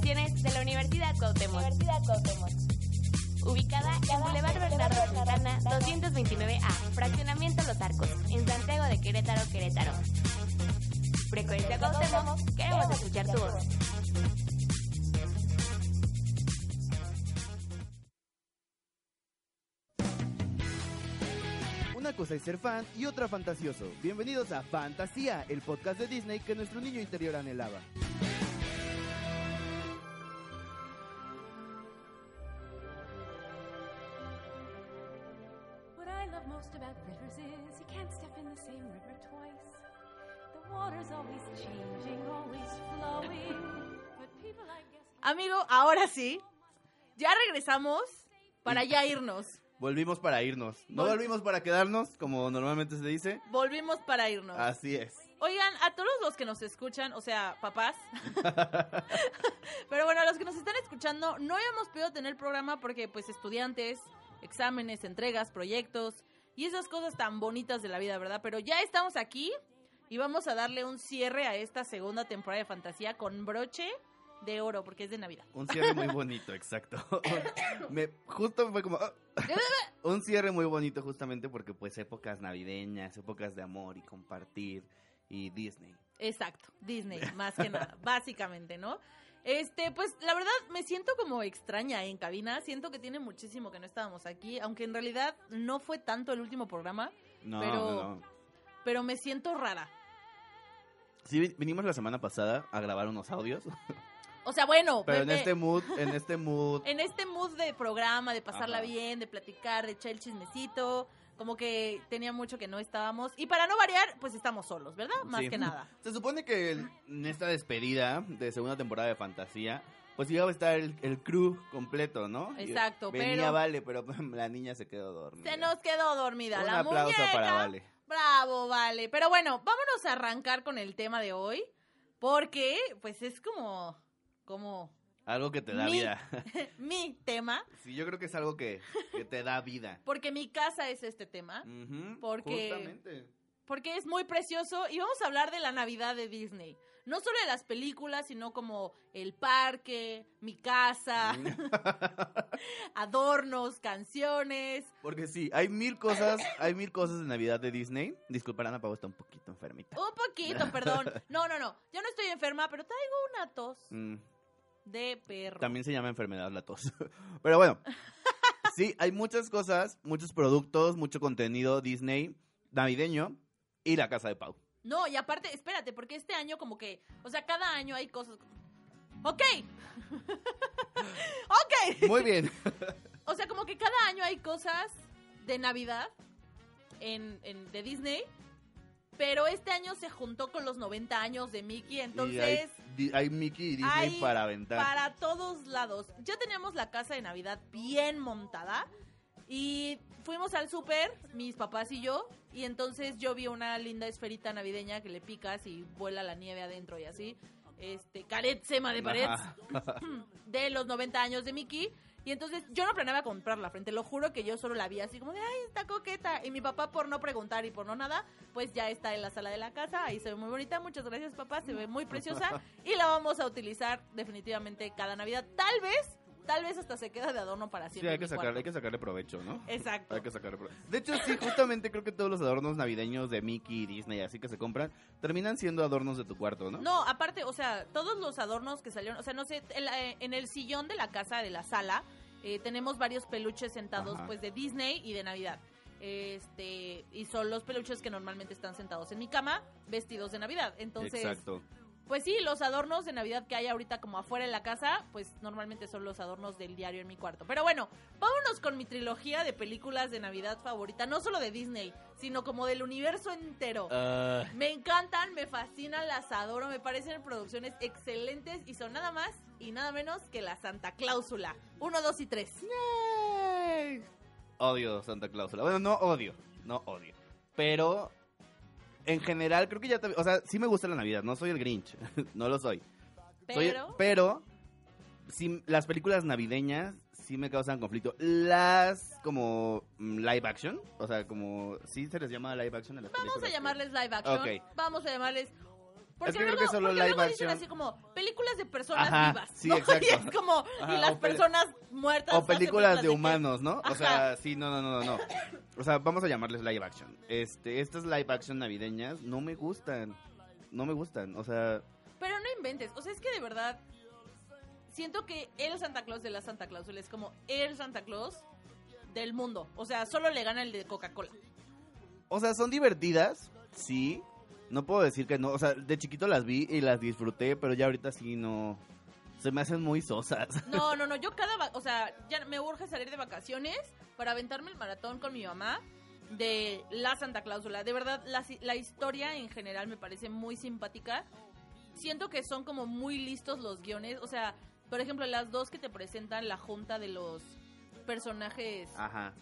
instalaciones de la Universidad Cuauhtémoc. Ubicada en Boulevard Bernardo Santana, 229A, Fraccionamiento Los Arcos, en Santiago de Querétaro, Querétaro. Frecuencia Cuauhtémoc, queremos escuchar tu voz. Una cosa es ser fan y otra fantasioso. Bienvenidos a Fantasía, el podcast de Disney que nuestro niño interior anhelaba. Most about rivers is you can't step in the same river twice. The water's always changing, always flowing. But people, I guess. Amigo, ahora sí. Ya regresamos para ya irnos. Volvimos para irnos. No Vol- volvimos para quedarnos, como normalmente se dice. Volvimos para irnos. Así es. Oigan, a todos los que nos escuchan, o sea, papás. Pero bueno, a los que nos están escuchando, no habíamos podido tener programa porque, pues, estudiantes, exámenes, entregas, proyectos y esas cosas tan bonitas de la vida, ¿verdad? Pero ya estamos aquí y vamos a darle un cierre a esta segunda temporada de fantasía con broche de oro, porque es de Navidad. Un cierre muy bonito, exacto. me, justo fue como... un cierre muy bonito justamente porque pues épocas navideñas, épocas de amor y compartir y Disney. Exacto, Disney, más que nada, básicamente, ¿no? Este, pues la verdad me siento como extraña en cabina, siento que tiene muchísimo que no estábamos aquí, aunque en realidad no fue tanto el último programa, No, Pero- no, no. pero me siento rara. Sí, vi- vinimos la semana pasada a grabar unos audios, O sea, bueno, pero en este mood, en este mood... en este mood de programa, de pasarla Ajá. bien, de platicar, de echar el chismecito, como que tenía mucho que no estábamos. Y para no variar, pues estamos solos, ¿verdad? Más Sí. que nada. Se supone que el- en esta despedida de segunda temporada de Fantasía, pues iba a estar el, el crew completo, ¿no? Exacto, Venía pero- Vale, pero la niña se quedó dormida. Se nos quedó dormida Un la aplauso muñeca. para Vale. Bravo, vale. Pero bueno, vámonos a arrancar con el tema de hoy. Porque, pues es como, como Algo que te da Mi- vida. mi tema. Sí, yo creo que es algo que, que te da vida. Porque mi casa es este tema. Porque- Justamente. Porque es muy precioso. Y vamos a hablar de la Navidad de Disney. No solo de las películas, sino como el parque, mi casa, adornos, canciones. Porque sí, hay mil cosas, hay mil cosas de Navidad de Disney. Disculpa, Ana Pau está un poquito enfermita. Un poquito, perdón. No, no, no. Yo no estoy enferma, pero traigo una tos Mm, de perro. también se llama enfermedad la tos. Pero bueno, sí, hay muchas cosas, muchos productos, mucho contenido Disney navideño y la casa de Pau. No, y aparte, espérate, porque este año como que, o sea, cada año hay cosas... Ok. ok. Muy bien. O sea, como que cada año hay cosas de Navidad en, en- de Disney, pero este año se juntó con los 90 años de Mickey, y hay, entonces hay Mickey y Disney hay para aventar. para todos lados. Ya teníamos la casa de Navidad bien montada y fuimos al súper, mis papás y yo, y entonces yo vi una linda esferita navideña que le picas y vuela la nieve adentro y así. Este, caret sema de pared Ajá. de los 90 años de Mickey. Y entonces yo no planeaba comprarla, frente, lo juro que yo solo la vi así como de, ay, está coqueta. Y mi papá, por no preguntar y por no nada, pues ya está en la sala de la casa. Ahí se ve muy bonita. Muchas gracias, papá. Se ve muy preciosa. Y la vamos a utilizar definitivamente cada Navidad. Tal vez, tal vez hasta se queda de adorno para Sí, siempre. hay en que, sacarle, hay que sacarle provecho, ¿no? Exacto. Hay que sacarle provecho. De hecho, sí, justamente creo que todos los adornos navideños de Mickey y Disney, así que se compran, terminan siendo adornos de tu cuarto, ¿no? No, aparte, o sea, todos los adornos que salieron, o sea, no sé, en, la- eh, en el sillón de la casa, de la sala, eh, tenemos varios peluches sentados, Ajá. pues, de Disney y de Navidad. Este, y son los peluches que normalmente están sentados en mi cama, vestidos de Navidad. Entonces, Exacto. Pues sí, los adornos de Navidad que hay ahorita como afuera en la casa, pues normalmente son los adornos del diario en mi cuarto. Pero bueno, vámonos con mi trilogía de películas de Navidad favorita, no solo de Disney, sino como del universo entero. Ah, Me encantan, me fascinan, las adoro, me parecen producciones excelentes y son nada más y nada menos que la Santa Cláusula. Uno, dos y tres. odio Santa Cláusula. Bueno, no odio, no odio. Pero en general creo que ya, te- o sea, sí me gusta la Navidad, no soy el Grinch, no lo soy. Soy- Pero, pero sí, las películas navideñas sí me causan conflicto. Las como mm, live action, o sea, como sí se les llama live action a las vamos a llamarles live action. Ok. Vamos a llamarles. Porque Es que creo luego, que solo live luego dicen así como películas de personas Ajá, vivas. sí, ¿no? exacto. Y es como, Ajá, y las personas muertas. O películas de humanos, ¿no? O sea, sí, no, no, no, no, no. O sea, vamos a llamarles live action. Este, estas live action navideñas no me gustan. No me gustan, o sea, Pero no inventes. O sea, es que de verdad. Siento que el Santa Claus de la Santa Cláusula es como el Santa Claus del mundo. O sea, solo le gana el de Coca-Cola. o sea, son divertidas, sí. No puedo decir que no, o sea, de chiquito las vi y las disfruté, pero ya ahorita sí no se me hacen muy sosas. No, no, no. Yo cada. va- O sea, ya me urge salir de vacaciones para aventarme el maratón con mi mamá de la Santa Cláusula. De verdad, la, la historia en general me parece muy simpática. Siento que son como muy listos los guiones. O sea, por ejemplo, las dos que te presentan la junta de los personajes Ajá.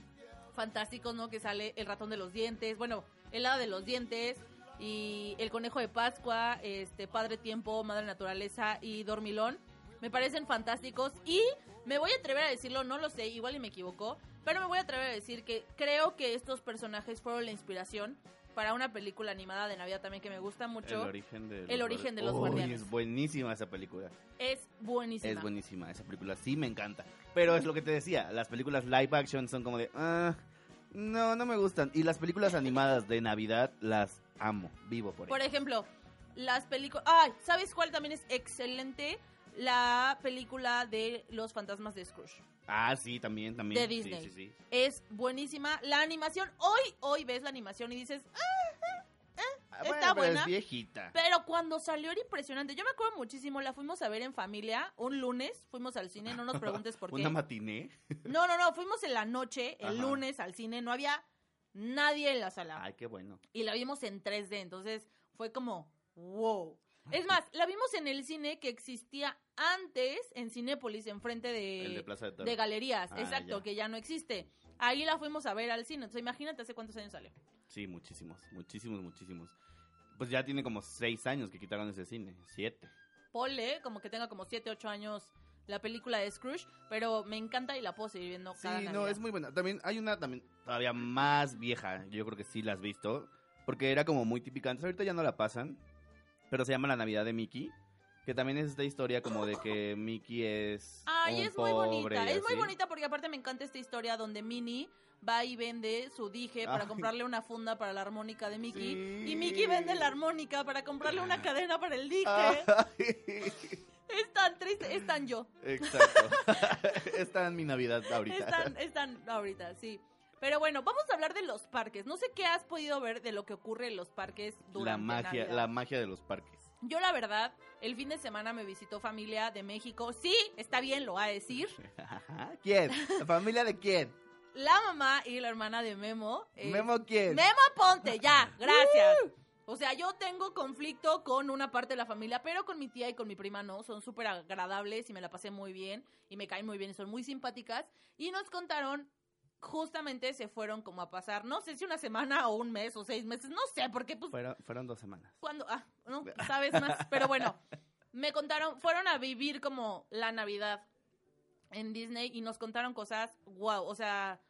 fantásticos, ¿no? Que sale el ratón de los dientes, bueno, el hada de los dientes y el conejo de Pascua, este Padre Tiempo, Madre Naturaleza y Dormilón. Me parecen fantásticos y me voy a atrever a decirlo, no lo sé, igual y me equivoco, pero me voy a atrever a decir que creo que estos personajes fueron la inspiración para una película animada de Navidad también que me gusta mucho. El origen de El origen de los Uy, guardianes. Es buenísima esa película. Es buenísima. Es buenísima esa película, sí me encanta. Pero es lo que te decía, las películas live action son como de, ah, no, no me gustan. Y las películas animadas de Navidad las amo, vivo por Por ellas. ejemplo, las películas... Ay, ¿sabes cuál también es excelente? La película de Los fantasmas de Scrooge. Ah, sí, también, también. de Sí, Disney. Sí, sí, Es buenísima. La animación, hoy, hoy ves la animación y dices, "Ah", Ah, Está bueno, pero buena. es viejita. pero cuando salió era impresionante. Yo me acuerdo muchísimo, la fuimos a ver en familia un lunes, fuimos al cine, no nos preguntes por qué. Una matiné. No, no, no, fuimos en la noche, el Ajá. lunes al cine, no había nadie en la sala. Ay, qué bueno. y la vimos en 3D, entonces fue como, wow. Es más, la vimos en el cine que existía antes en Cinépolis, enfrente de, Plaza de galerías, Ah, exacto, ya. que ya no existe. Ahí la fuimos a ver al cine, entonces imagínate hace cuántos años salió. Sí, muchísimos, muchísimos, muchísimos. Pues ya tiene como seis años que quitaron ese cine, siete. Pole, como que tenga como 7, 8 años la película de Scrooge, pero me encanta y la puedo seguir viendo Sí, cada no, Navidad. es muy buena. También hay una también todavía más vieja, yo creo que sí la has visto, porque era como muy típica antes, ahorita ya no la pasan, pero se llama La Navidad de Mickey, que también es esta historia como de que Mickey es Ay, un es muy pobre bonita. y Es muy así. bonita porque aparte me encanta esta historia donde Minnie va y vende su dije para Ay. comprarle una funda para la armónica de Mickey. Sí. Y Mickey vende la armónica para comprarle una cadena para el dije. Ay, Es tan triste, es tan yo. Exacto. Está en mi Navidad ahorita. Es tan, es tan ahorita, sí. Pero bueno, vamos a hablar de los parques. No sé qué has podido ver de lo que ocurre en los parques durante la magia, Navidad. la magia de los parques. Yo la verdad, el fin de semana me visitó familia de México. Sí, está bien, lo va a decir. ¿Quién? ¿La familia de quién? La mamá y la hermana de Memo. eh, ¿Memo quién? Memo Ponte, ya, gracias. O sea, yo tengo conflicto con una parte de la familia, pero con mi tía y con mi prima no. Son súper agradables y me la pasé muy bien y me caen muy bien y son muy simpáticas. Y nos contaron, justamente se fueron como a pasar, no sé si una semana o un mes o seis meses, no sé, porque pues Fueron, fueron dos semanas. cuando, ah, no, sabes más, pero bueno, me contaron, fueron a vivir como la Navidad en Disney y nos contaron cosas, wow, o sea,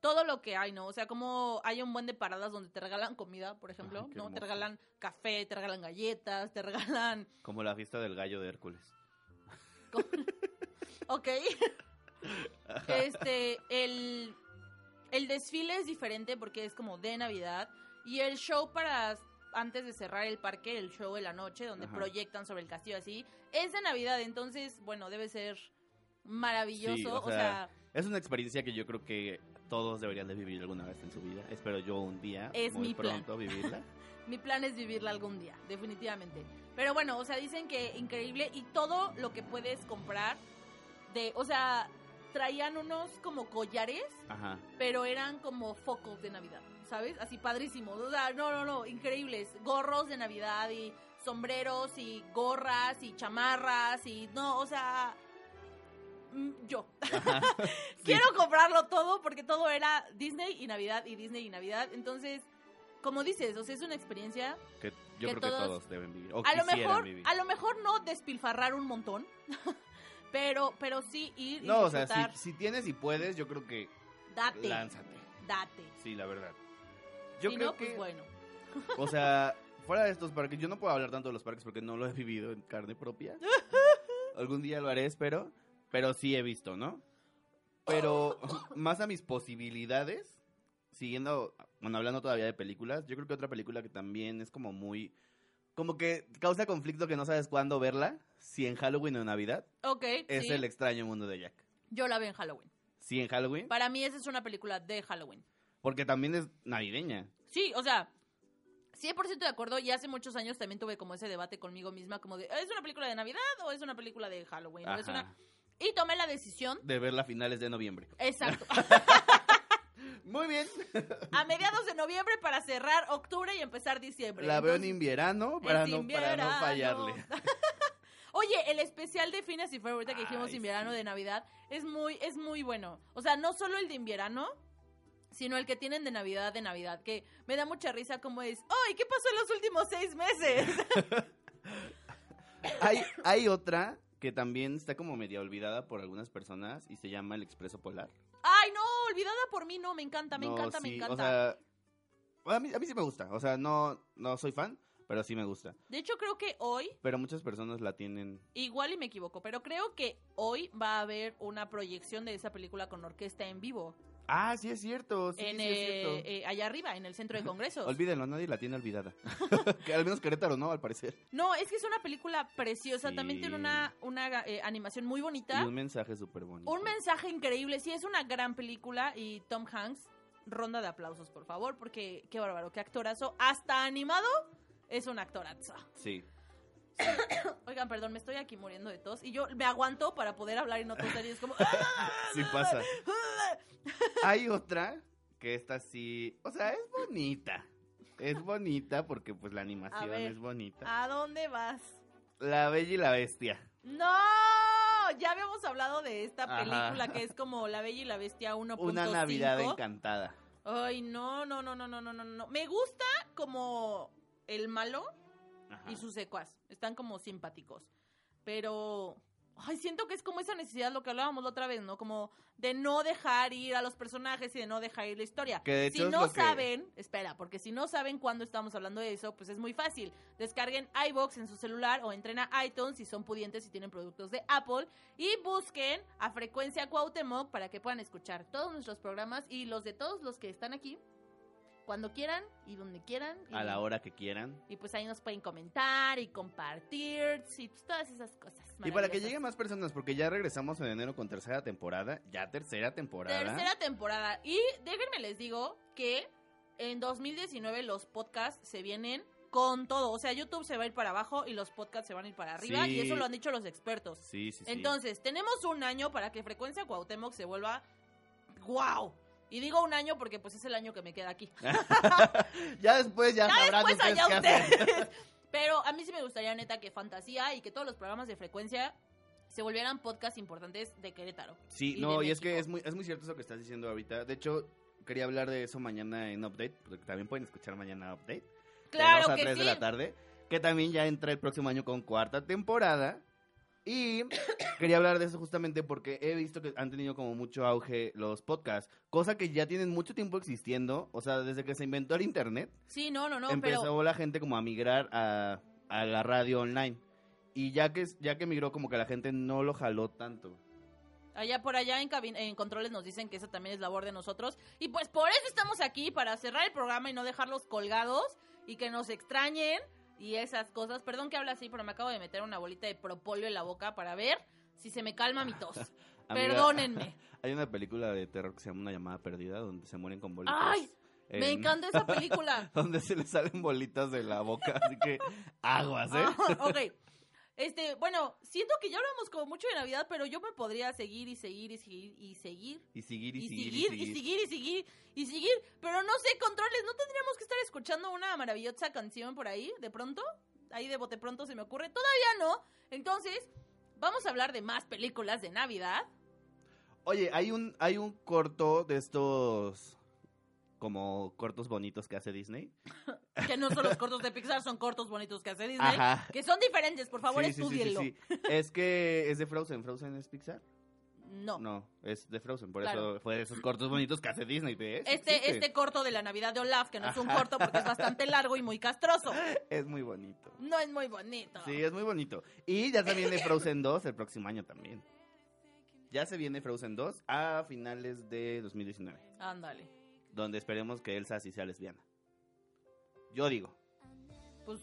todo lo que hay, ¿no? O sea, como hay un buen de paradas donde te regalan comida, por ejemplo, Ay, ¿no? Te regalan café, te regalan galletas, te regalan, Como la fiesta del gallo de Hércules. ok, este, el, el desfile es diferente porque es como de Navidad y el show para antes de cerrar el parque, el show de la noche donde Ajá. proyectan sobre el castillo así, es de Navidad, entonces, bueno, debe ser maravilloso, Sí, o, sea, Es una experiencia que yo creo que todos deberían de vivir alguna vez en su vida. Espero yo un día, Es muy mi plan. pronto, vivirla. Mi plan es vivirla algún día, definitivamente. Pero bueno, o sea, dicen que increíble y todo lo que puedes comprar de, o sea, traían unos como collares, Ajá. pero eran como focos de Navidad, ¿sabes? Así padrísimos. O sea, no, no, no, increíbles. Gorros de Navidad y sombreros y gorras y chamarras y no, o sea, yo. Ajá. Sí. Quiero comprarlo todo porque todo era Disney y Navidad y Disney y Navidad. Entonces, como dices, o sea, es una experiencia Que yo que creo que todos- deben vivir. O a lo mejor vivir. a lo mejor no despilfarrar un montón pero pero sí ir y No, o sea, si, si tienes y puedes, yo creo que date lánzate. date Sí, la verdad. Yo si creo no que, pues bueno o sea, fuera de estos parques, yo no puedo hablar tanto de los parques porque no lo he vivido en carne propia. Algún día lo haré, espero. Pero sí he visto, ¿no? Pero más a mis posibilidades, siguiendo, bueno, hablando todavía de películas, yo creo que otra película que también es como muy, como que causa conflicto que no sabes cuándo verla, si en Halloween o en Navidad, Ok, es sí. El extraño mundo de Jack. yo la veo en Halloween Sí, en Halloween, para mí esa es una película de Halloween porque también es navideña. sí o sea 100% de acuerdo y hace muchos años también tuve como ese debate conmigo misma como de ¿es una película de Navidad o es una película de Halloween? ¿O es una... y tomé la decisión De verla a finales de noviembre. exacto Muy bien. a mediados de noviembre para cerrar octubre y empezar diciembre La veo en invierno para no, para no fallarle. Oye, el especial de Phineas y Ferb, ahorita que dijimos Ay, invierno sí. de Navidad, es muy, es muy bueno. O sea, no solo el de invierno, sino el que tienen de Navidad de Navidad, que me da mucha risa como es, ¡ay, qué pasó en los últimos seis meses! Hay, hay otra que también está como media olvidada por algunas personas y se llama El Expreso Polar. ¡Ay, no! Olvidada por mí, no, me encanta, me No, encanta, me encanta. O sea, a mí, a mí sí me gusta. O sea, no, no soy fan, pero sí me gusta. de hecho, creo que hoy, Pero muchas personas la tienen. igual y me equivoco, pero creo que hoy va a haber una proyección de esa película con orquesta en vivo, Ah, sí es cierto. Sí, en, sí es eh, cierto. eh, allá arriba, en el centro de congresos. Olvídenlo, nadie la tiene olvidada. que al menos Querétaro, ¿no? Al parecer. No, es que es una película preciosa. También tiene una, una eh, animación muy Y bonita. un mensaje súper bonito. Un mensaje increíble. Sí, es una gran película. Y Tom Hanks, ronda de aplausos, por favor, porque qué bárbaro, qué actorazo. Hasta animado es un actorazo. Sí. Oigan, perdón, me estoy aquí muriendo de tos y yo me aguanto para poder hablar y no toser y es como... ¡Ah! sí pasa. Hay otra que esta sí, o sea, es bonita. Es bonita porque pues la animación es bonita. ¿A dónde vas? La Bella y la Bestia. No, ya habíamos hablado de esta película que es como La Bella y la Bestia 1.5. Una Navidad encantada. Ay, no, no, no, no, no, no, no. Me gusta como el malo, Ajá. y sus secuas. Están como simpáticos. Pero, ay, siento que es como esa necesidad, lo que hablábamos la otra vez, ¿no? Como de no dejar ir a los personajes y de no dejar ir la historia. Que de hecho si no lo que- saben, espera, porque si no saben cuándo estamos hablando de eso, pues es muy fácil. Descarguen iBox en su celular o entren a iTunes si son pudientes y tienen productos de Apple y busquen a Frecuencia Cuauhtémoc para que puedan escuchar todos nuestros programas y los de todos los que están aquí cuando quieran y donde quieran. A la hora que quieran. y pues ahí nos pueden comentar y compartir y pues, todas esas cosas. Y para que lleguen más personas, porque ya regresamos en enero con tercera temporada. Ya tercera temporada. Tercera temporada. Y déjenme les digo que en 2019 los podcasts se vienen con todo. O sea, YouTube se va a ir para abajo y los podcasts se van a ir para arriba. Sí. Y eso lo han dicho los expertos. Sí, sí, sí. Entonces, tenemos un año para que Frecuencia Cuauhtémoc se vuelva wow. Y digo un año porque pues es el año que me queda aquí. ya después ya, Ya sabrán después ustedes allá qué hacer. ustedes. Pero a mí sí me gustaría, neta, que Fantasía y que todos los programas de frecuencia se volvieran podcasts importantes de Querétaro. Sí, y no, de y es que es muy, es muy cierto eso que estás diciendo ahorita. De hecho, quería hablar de eso mañana en Update, porque también pueden escuchar mañana Update. de Claro 2 a que 3 sí. de la tarde. Que también ya entra el próximo año con cuarta temporada. Y quería hablar de eso justamente porque he visto que han tenido como mucho auge los podcasts, cosa que ya tienen mucho tiempo existiendo, o sea, desde que se inventó el internet, Sí, no, no, no, empezó pero la gente como a migrar a, a la radio online. Y ya que, ya que migró, como que la gente no lo jaló tanto. allá por allá en controles nos dicen que esa también es labor de nosotros. Y pues por eso estamos aquí, para cerrar el programa y no dejarlos colgados y que nos extrañen y esas cosas. Perdón que habla así, pero me acabo de meter una bolita de propóleo en la boca para ver si se me calma mi tos. Amiga- Perdónenme. Hay una película de terror que se llama Una llamada perdida, donde se mueren con bolitas. ¡Ay! Me en- encanta esa película. donde se les salen bolitas de la boca, así que aguas, ¿eh? Ah, ok. Este, bueno, siento que ya hablamos como mucho de Navidad, pero yo me podría seguir y seguir y seguir y seguir Y seguir y, y seguir, seguir y seguir y seguir y seguir, pero no sé, controles, ¿no tendríamos que estar escuchando una maravillosa canción por ahí de pronto? Ahí de bote pronto se me ocurre. Todavía no. Entonces, vamos a hablar de más películas de Navidad. Oye, hay un, hay un corto de estos como cortos bonitos que hace Disney. Que no son los cortos de Pixar, son cortos bonitos que hace Disney. Ajá. Que son diferentes, por favor, Sí, sí, sí, estudienlo. Es que es de Frozen. ¿Frozen es Pixar? No. No, es de Frozen. Por Claro. eso fue de esos cortos bonitos que hace Disney. ¿ves? Este, Existe. este corto de la Navidad de Olaf, que no es un Ajá. corto porque es bastante largo y muy castroso. Es muy bonito. No es muy bonito. Sí, es muy bonito. Y ya se viene Frozen 2 el próximo año también. Ya se viene Frozen 2 a finales de 2019. Ándale. Donde esperemos que Elsa sí sea lesbiana. Yo digo. Pues,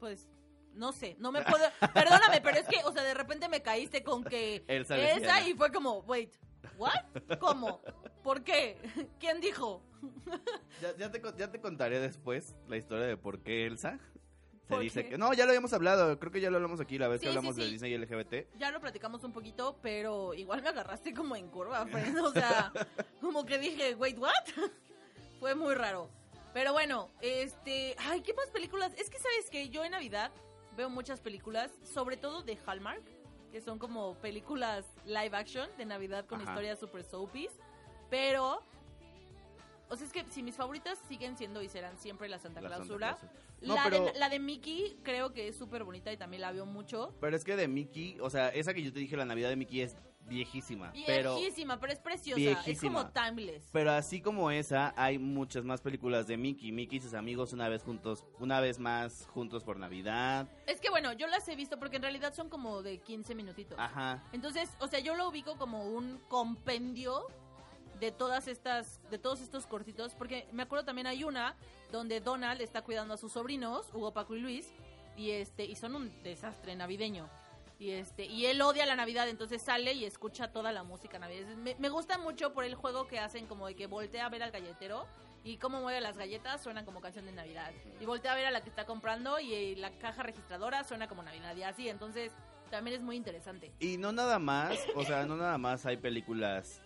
pues, no sé, no me puedo... Perdóname, pero es que, o sea, de repente me caíste con que Elsa lesbiana. y fue como, wait, ¿what? ¿Cómo? ¿Por qué? ¿Quién dijo? Ya, ya te, ya te contaré después la historia de por qué Elsa se ¿Por dice qué? que... No, ya lo habíamos hablado. Creo que ya lo hablamos aquí la vez Sí, que sí, hablamos de. Disney y LGBT. Ya lo platicamos un poquito, pero igual me agarraste como en curva, friend. O sea, como que dije, wait, what? Fue muy raro. Pero bueno, este, ay, ¿qué más películas? Es que sabes que yo en Navidad veo muchas películas, sobre todo de Hallmark, que son como películas live action de Navidad con Ajá. historias super soapies, pero o sea, es que si mis favoritas siguen siendo y serán siempre la Santa La Santa Clausura. No, la, pero- de, la de Mickey creo que es súper bonita y también la veo mucho. Pero es que de Mickey, o sea, esa que yo te dije, la Navidad de Mickey es viejísima. Viejísima, pero es preciosa. Es como timeless. pero así como esa, hay muchas más películas de Mickey. Mickey y sus amigos una vez juntos, una vez más juntos por Navidad. Es que bueno, yo las he visto porque en realidad son como de 15 minutitos. Ajá. Entonces, o sea, yo lo ubico como un compendio de todas estas, de todos estos cortitos, porque me acuerdo también hay una donde Donald está cuidando a sus sobrinos, Hugo, Paco y Luis, y este, y son un desastre navideño. Y este, y él odia la Navidad, entonces sale y escucha toda la música navideña. Me, me gusta mucho por el juego que hacen, como de que voltea a ver al galletero y cómo mueve las galletas suenan como canción de Navidad. Y voltea a ver a la que está comprando y eh, la caja registradora suena como Navidad y así. Entonces, también es muy interesante. Y no nada más, o sea, no nada más hay películas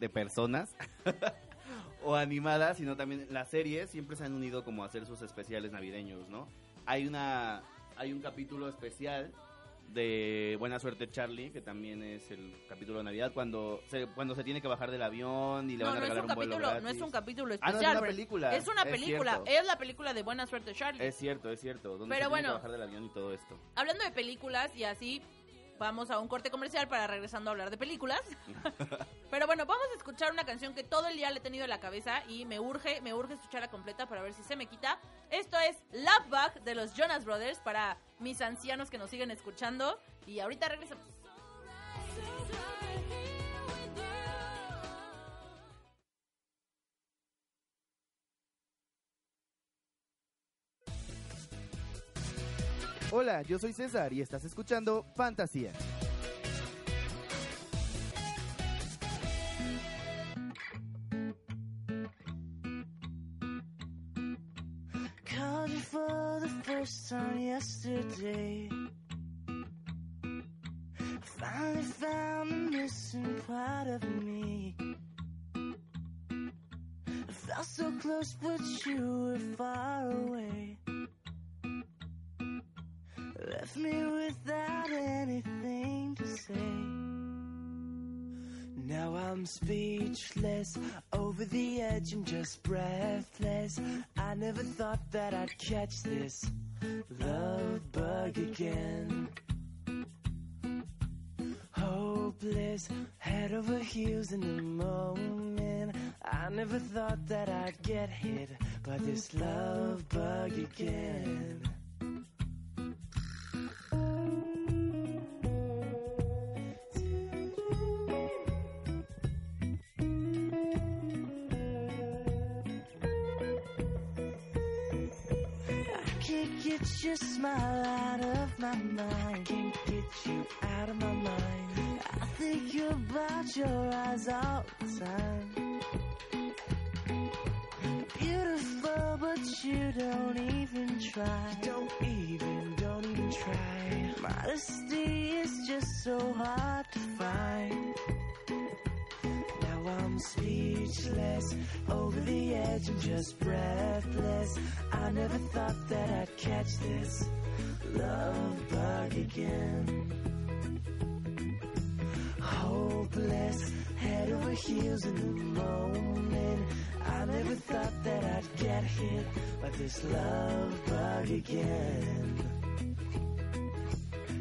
de personas o animadas, sino también las series siempre se han unido como a hacer sus especiales navideños, ¿no? Hay una hay un capítulo especial de Buena Suerte Charlie, que también es el capítulo de Navidad cuando se cuando se tiene que bajar del avión y le No, van a no es regalar un un, vuelo capítulo, no gratis. es un capítulo Ah, especial. no, es una película. Es una es película, cierto. es la película de Buena Suerte Charlie. Es cierto, es cierto. Donde Pero se tiene bueno. que bajar del avión y todo esto. Hablando de películas y así, vamos a un corte comercial para regresando a hablar de películas. Pero bueno, vamos a escuchar una canción que todo el día le he tenido en la cabeza y me urge, me urge escucharla completa para ver si se me quita. Esto es Love Bug de los Jonas Brothers para mis ancianos que nos siguen escuchando. Y ahorita regresamos. Hola, yo soy César y estás escuchando Fantasía. Found missing of me. I felt so close, but you were far away. Left me without anything to say. Now I'm speechless, over the edge, I'm just breathless. I never thought that I'd catch this love bug again. Hopeless, head over heels in the moment. I never thought that I'd get hit by this love bug again. Try. Don't even, don't even try. Modesty is just so hard to find. Now I'm speechless, over the edge, I'm just breathless. I never thought that I'd catch this love bug again. Hopeless, head over heels in the moment. I never thought that Get hit by this love bug again.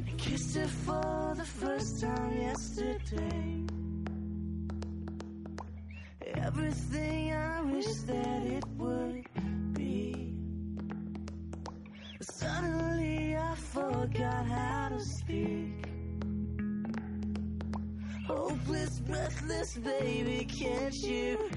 I kissed her for the first time yesterday. Everything I wish that it would be. Suddenly I forgot how to speak. Hopeless, breathless, baby, can't you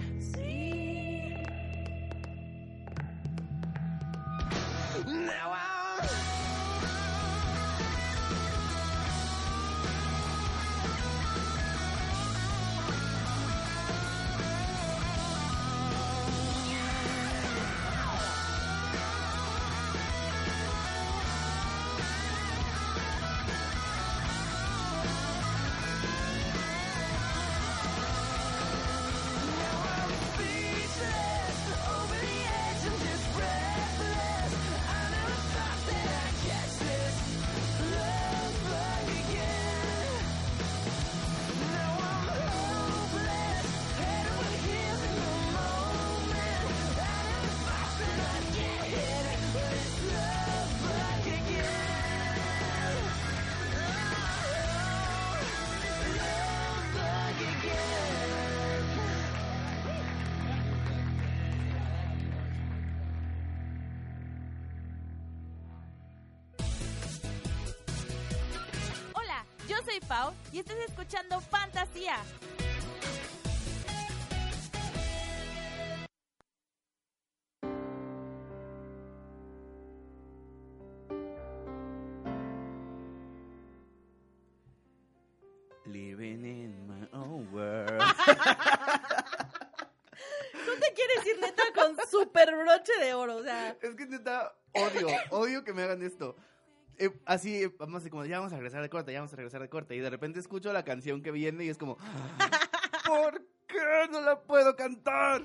y estás escuchando Fantasía. Living in my own world. ¿Tú te quieres ir neta con super broche de oro? O sea, es que neta, odio, odio que me hagan esto. Eh, así, vamos así como, ya vamos a regresar de corte, ya vamos a regresar de corte. Y de repente escucho la canción que viene y es como, ¿por qué no la puedo cantar?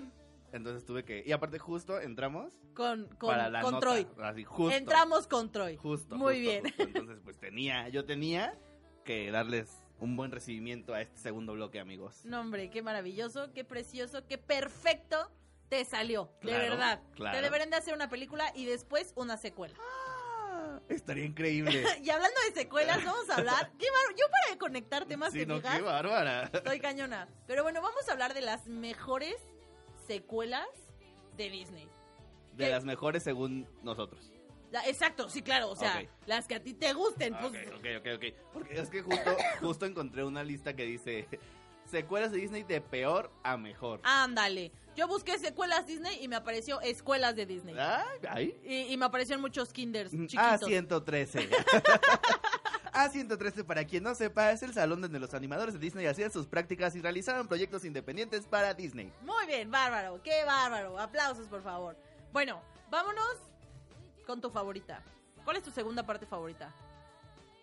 Entonces tuve que, y aparte justo entramos con, con, para la con nota, Troy. así, justo. Entramos con Troy. Justo. Muy justo, bien. justo. Entonces, pues tenía, yo tenía que darles un buen recibimiento a este segundo bloque, amigos. No, hombre, qué maravilloso, qué precioso, qué perfecto te salió. de verdad. claro. Te deberían de hacer una película y después una secuela. Estaría increíble. Y hablando de secuelas, vamos a hablar. Qué bar- Yo para conectar temas sí, que no, qué bárbara. estoy cañona. Pero bueno, vamos a hablar de las mejores secuelas de Disney. De ¿Qué? las mejores según nosotros. La- exacto, sí, claro. O sea, las que a ti te gusten. Pues, ok, ok, ok, ok. Porque es que justo, justo encontré una lista que dice secuelas de Disney de peor a mejor. Ándale. Yo busqué secuelas Disney y me apareció escuelas de Disney. Ah, ahí. Y, y me aparecieron muchos kinders Mm, chiquitos. A113. A113, para quien no sepa, es el salón donde los animadores de Disney hacían sus prácticas y realizaban proyectos independientes para Disney. Muy bien, bárbaro, qué bárbaro. Aplausos, por favor. Bueno, vámonos con tu favorita. ¿Cuál es tu segunda parte favorita?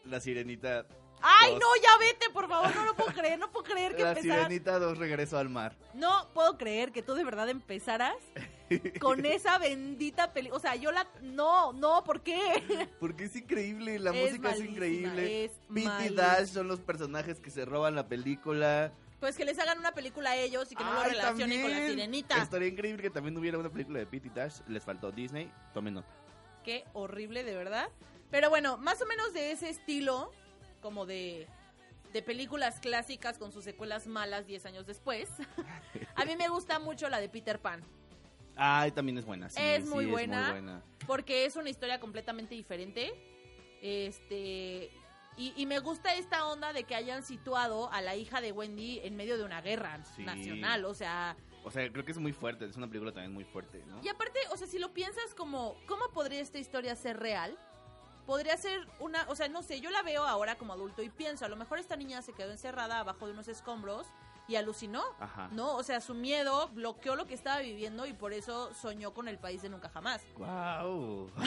La Sirenita. ¡Ay, no! Ya vete, por favor. No lo puedo creer. No puedo creer que La empezaras. Sirenita 2 regresó al mar. No puedo creer que tú de verdad empezaras con esa bendita película. O sea, yo la. No, no, ¿por qué? Porque es increíble, la Es música es increíble. es Pete y. Dash son los personajes que se roban la película. Pues que les hagan una película a ellos y que no lo relacionen con la sirenita. Estaría increíble que también hubiera una película de Pete y Dash. Les faltó Disney. Tomen nota. Qué horrible, de verdad. Pero bueno, más o menos de ese estilo, como de, de películas clásicas con sus secuelas malas 10 años después. A mí me gusta mucho la de Peter Pan, Ay, también es buena. sí, Es sí, muy buena. muy buena. porque es una historia completamente diferente. Este. Y, y me gusta esta onda de que hayan situado a la hija de Wendy en medio de una guerra Sí. nacional. O sea, O sea, creo que es muy fuerte. Es una película también muy fuerte, ¿no? Y aparte, o sea, si lo piensas como, ¿cómo podría esta historia ser real? Podría ser una, o sea, no sé, yo la veo ahora como adulto y pienso, a lo mejor esta niña se quedó encerrada abajo de unos escombros y alucinó, Ajá. ¿no? O sea, su miedo bloqueó lo que estaba viviendo y por eso soñó con el país de nunca jamás. Wow.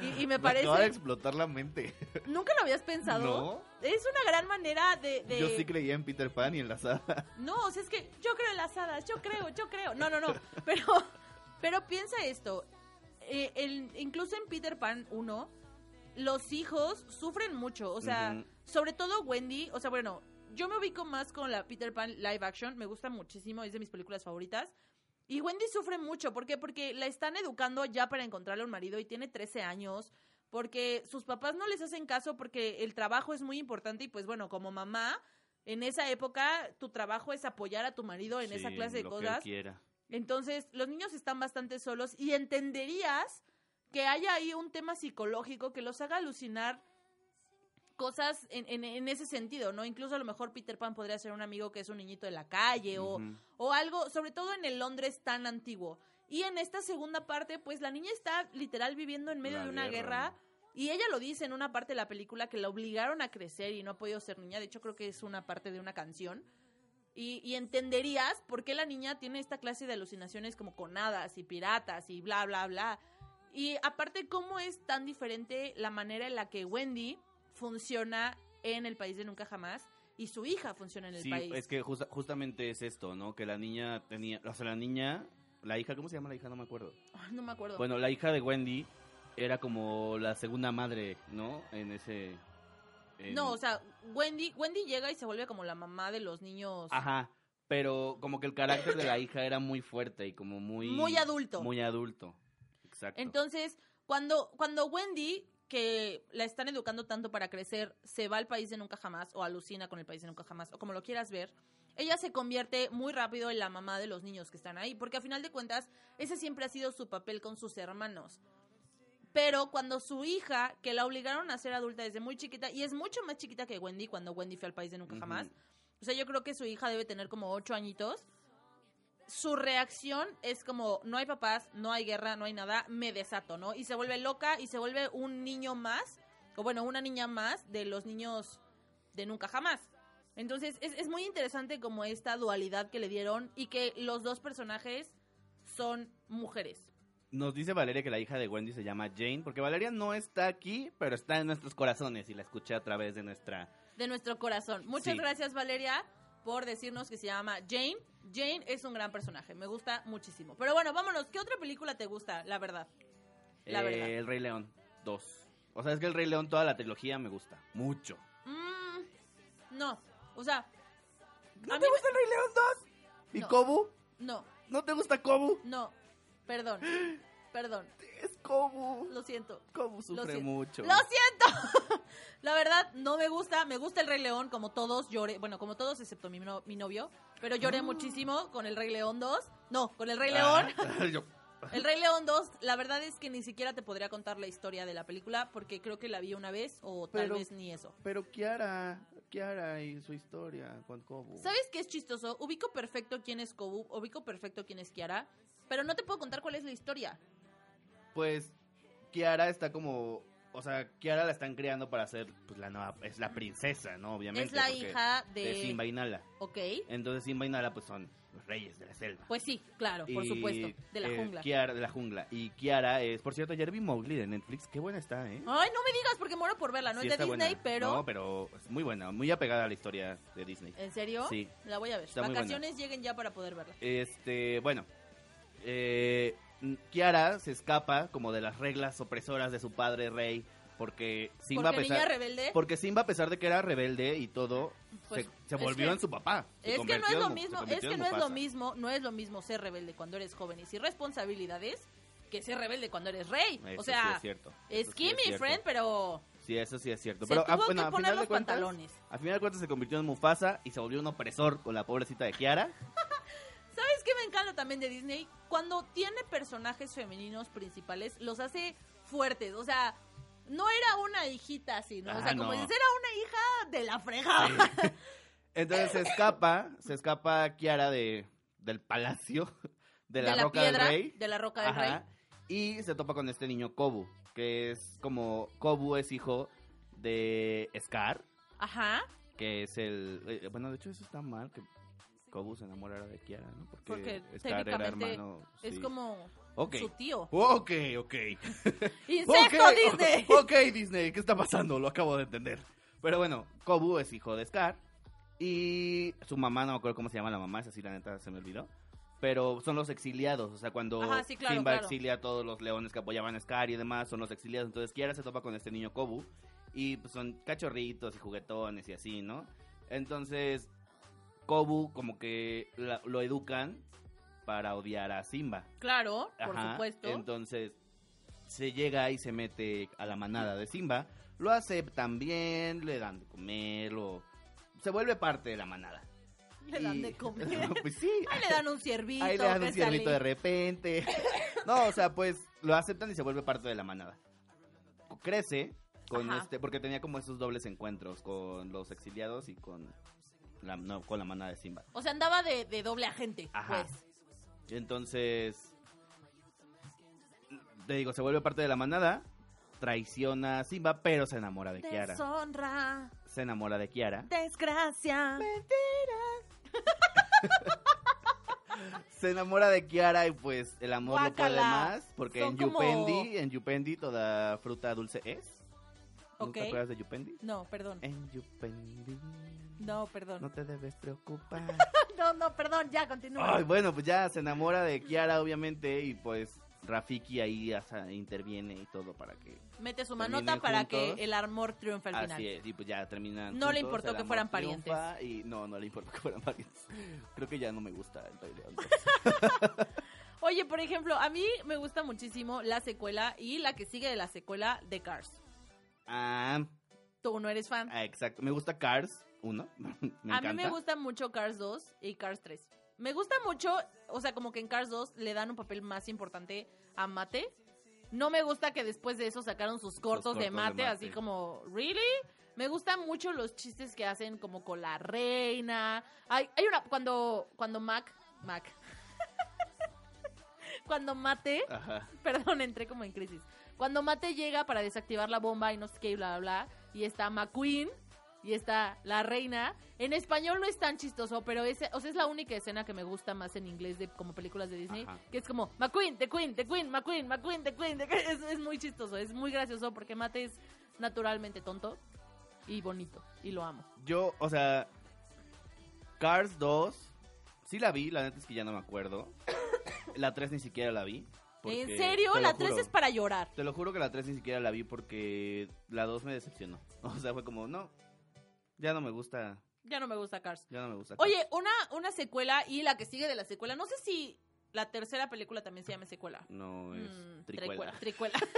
Y, y me acaba de parece, explotar la mente. ¿nunca lo habías pensado? No. Es una gran manera de... de- Yo sí creía en Peter Pan y en la hadas. No, o sea, es que yo creo en las hadas, yo creo, yo creo. No, no, no. Pero, pero piensa esto. eh, el- incluso en Peter Pan 1, los hijos sufren mucho. O sea, sobre todo Wendy. O sea, bueno, yo me ubico más con la Peter Pan live action. Me gusta muchísimo, es de mis películas favoritas. Y Wendy sufre mucho. ¿Por qué? Porque la están educando ya para encontrarle un marido y tiene 13 años. Porque sus papás no les hacen caso porque el trabajo es muy importante y pues bueno, como mamá, en esa época tu trabajo es apoyar a tu marido en esa clase de lo que él cosas. quiera. Entonces, los niños están bastante solos y entenderías que haya ahí un tema psicológico que los haga alucinar cosas en, en- en ese sentido, ¿no? Incluso a lo mejor Peter Pan podría ser un amigo que es un niñito de la calle o, o algo, sobre todo en el Londres tan antiguo. Y en esta segunda parte, pues la niña está literal viviendo en medio La de una guerra. guerra. Y ella lo dice en una parte de la película que la obligaron a crecer y no ha podido ser niña. De hecho, creo que es una parte de una canción. Y, y entenderías por qué la niña tiene esta clase de alucinaciones como con hadas y piratas y bla, bla, bla. Y aparte, cómo es tan diferente la manera en la que Wendy funciona en el país de Nunca Jamás y su hija funciona en el Sí, país. es que justa- justamente es esto, ¿no? Que la niña tenía, o sea, la niña, la hija, ¿cómo se llama la hija? No me acuerdo. No me acuerdo. Bueno, la hija de Wendy era como la segunda madre, ¿no? En ese... en- No, o sea, Wendy, Wendy llega y se vuelve como la mamá de los niños. Ajá, pero como que el carácter de la hija era muy fuerte y como muy... Muy adulto. Muy adulto, exacto. Entonces, cuando, cuando Wendy, que la están educando tanto para crecer, se va al país de nunca jamás, o alucina con el país de nunca jamás, o como lo quieras ver, ella se convierte muy rápido en la mamá de los niños que están ahí, porque a final de cuentas, ese siempre ha sido su papel con sus hermanos. Pero cuando su hija, que la obligaron a ser adulta desde muy chiquita, y es mucho más chiquita que Wendy, cuando Wendy fue al país de nunca jamás, o sea, yo creo que su hija debe tener como ocho añitos. Su reacción es como, no hay papás, no hay guerra, no hay nada, me desato, ¿no? Y se vuelve loca y se vuelve un niño más, o bueno, una niña más de los niños de nunca jamás. Entonces, es, es muy interesante como esta dualidad que le dieron y que los dos personajes son mujeres. Nos dice Valeria que la hija de Wendy se llama Jane, porque Valeria no está aquí, pero está en nuestros corazones y la escuché a través de nuestra... de nuestro corazón. Muchas Sí. gracias, Valeria, por decirnos que se llama Jane. Jane es un gran personaje, me gusta muchísimo. Pero bueno, vámonos, ¿qué otra película te gusta, la verdad? La eh, verdad. El Rey León 2. O sea, es que el Rey León, toda la trilogía me gusta mucho. Mm, no, o sea... ¿No te gusta el Rey León 2? ¿Y No. Kobu? No, ¿No te gusta Kobu? no, perdón, perdón, Es Kobu. lo siento. Kobu sufre siento. mucho. ¡Lo siento! La verdad, no me gusta. Me gusta el Rey León, como todos lloré. Bueno, como todos, excepto mi, no- mi novio. Pero lloré muchísimo con el Rey León 2. No, con el Rey León. Ah, yo- El Rey León 2, la verdad es que ni siquiera te podría contar la historia de la película porque creo que la vi una vez o tal Pero- vez ni eso. Pero Kiara, Kiara y su historia con Kobu. ¿Sabes qué es chistoso? Ubico perfecto quién es Kobu, ubico perfecto quién es Kiara, pero no te puedo contar cuál es la historia. Pues Kiara está como... O sea, Kiara la están creando para ser pues, la nueva... Es la princesa, ¿no? Obviamente. es la hija de... de Simba y Nala. Ok. Entonces Simba y Nala pues son los reyes de la selva. Pues sí, claro, por Y, supuesto, de la eh, jungla. Kiara, de la jungla. Y Kiara es, por cierto, ayer vi Mowgli de Netflix. Qué buena está, ¿eh? Ay, no me digas porque muero por verla, no Sí es de Disney, buena. pero... No, pero es muy buena, muy apegada a la historia de Disney. ¿En serio? Sí. La voy a ver. Está. Vacaciones lleguen ya para poder verla. Este, bueno. Eh, Kiara se escapa como de las reglas opresoras de su padre rey. Porque Simba, Porque a pesar, rebelde. porque Simba, a pesar de que era rebelde y todo, Pues, se, volvió que- en su papá. Es que no es lo mismo, es que no es lo mismo, no es lo mismo ser rebelde cuando eres joven y sin responsabilidades que ser rebelde cuando eres rey. Eso o sea, sí es cierto. es Eso sí friend, pero Sí, eso sí es cierto. se Pero ah, bueno, que a poner final los de cuentas, pantalones. a final de cuentas se convirtió en Mufasa y se volvió un opresor con la pobrecita de Kiara. ¿Sabes qué me encanta también de Disney? Cuando tiene personajes femeninos principales, los hace fuertes. O sea, no era una hijita así, ¿no? o sea, Ah, como no. dices, era una hija de la fregada. Entonces se escapa, se escapa Kiara de, del palacio, de la, roca piedra, del rey. de la roca del Ajá, rey. Y se topa con este niño Kobu. que es como Kobu es hijo de Scar, Ajá, que es el... eh, bueno, de hecho eso está mal, que Kobu se enamorara de Kiara, ¿no? Porque, Porque Scar era hermano... es sí. como Ok. su tío. Ok, ok. ¡Insecto Ok, Disney! Ok, Disney, ¿qué está pasando? Lo acabo de entender. Pero bueno, Kobu es hijo de Scar. Y su mamá, no me acuerdo cómo se llama la mamá, esa sí la neta se me olvidó. Pero son los exiliados, o sea, cuando Ajá, sí, claro, Simba claro. exilia a todos los leones que apoyaban a Scar y demás, son los exiliados. Entonces Kiara se topa con este niño Kobu. Y pues, son cachorritos y juguetones y así, ¿no? Entonces, Kobu como que la- lo educan para odiar a Simba. Claro, por Ajá, supuesto. Entonces, se llega y se mete a la manada de Simba. Lo aceptan bien, le dan de comer, lo... se vuelve parte de la manada. le dan Y- de comer. pues sí. Ahí le dan un ciervito. Ahí le dan un ciervito de repente. No, o sea, pues lo aceptan y se vuelve parte de la manada. Crece con Ajá. este, porque tenía como esos dobles encuentros con los exiliados y con la, no, con la manada de Simba. O sea, andaba de, de doble agente, Ajá. pues. Entonces, te digo, se vuelve parte de la manada, traiciona a Simba, pero se enamora de Kiara. Deshonra, Se enamora de Kiara. desgracia. Se enamora de Kiara y pues el amor no puede más, porque Son en como- Yupendi, en Yupendi toda fruta dulce es. ¿No Ok. te acuerdas de Yupendi? No, perdón. En Yupendi. No, perdón. No te debes preocupar. No, no, perdón, ya continúa. Ay, bueno, pues ya se enamora de Kiara, obviamente, y pues Rafiki ahí hasta interviene y todo para que Mete su manota para juntos. que el amor triunfe al final. Así es, y pues ya terminan. No le importó que fueran triunfa, Y no, no le importó que fueran parientes. Creo que ya no me gusta el Rey León. Oye, por ejemplo, a mí me gusta muchísimo la secuela y la que sigue de la secuela de Cars. ah, Tú no eres fan. ah, exacto. Me gusta Cars 1. me a mí me gusta mucho Cars 2 y Cars 3. Me gusta mucho, o sea, como que en Cars 2 le dan un papel más importante a Mate. No me gusta que después de eso sacaron sus cortos, de, cortos de mate, Mate. así como, ¿really? Me gustan mucho los chistes que hacen como con la reina. Hay, hay una, cuando, cuando Mac, Mac, cuando Mate, Ajá. perdón, entré como en crisis. Cuando Mate llega para desactivar la bomba y no sé qué, y bla, bla, bla, y está McQueen y está la reina. En español no es tan chistoso, pero es, o sea, es la única escena que me gusta más en inglés de como películas de Disney, Ajá. que es como McQueen, The Queen, The Queen, McQueen, McQueen, The Queen, The Queen. Es, es muy chistoso, es muy gracioso porque Mate es naturalmente tonto y bonito y lo amo. Yo, o sea, Cars 2, sí la vi, la neta es que ya no me acuerdo. La 3 ni siquiera la vi. porque- ¿En serio? La 3 juro. es para llorar. Te lo juro que la 3 ni siquiera la vi porque la 2 me decepcionó. O sea, fue como, no, ya no me gusta, Ya no me gusta Cars. ya no me gusta. Cars. Oye, una, una secuela y la que sigue de la secuela. No sé si la tercera película también se llama secuela. No, es Mm, tricuela. tricuela.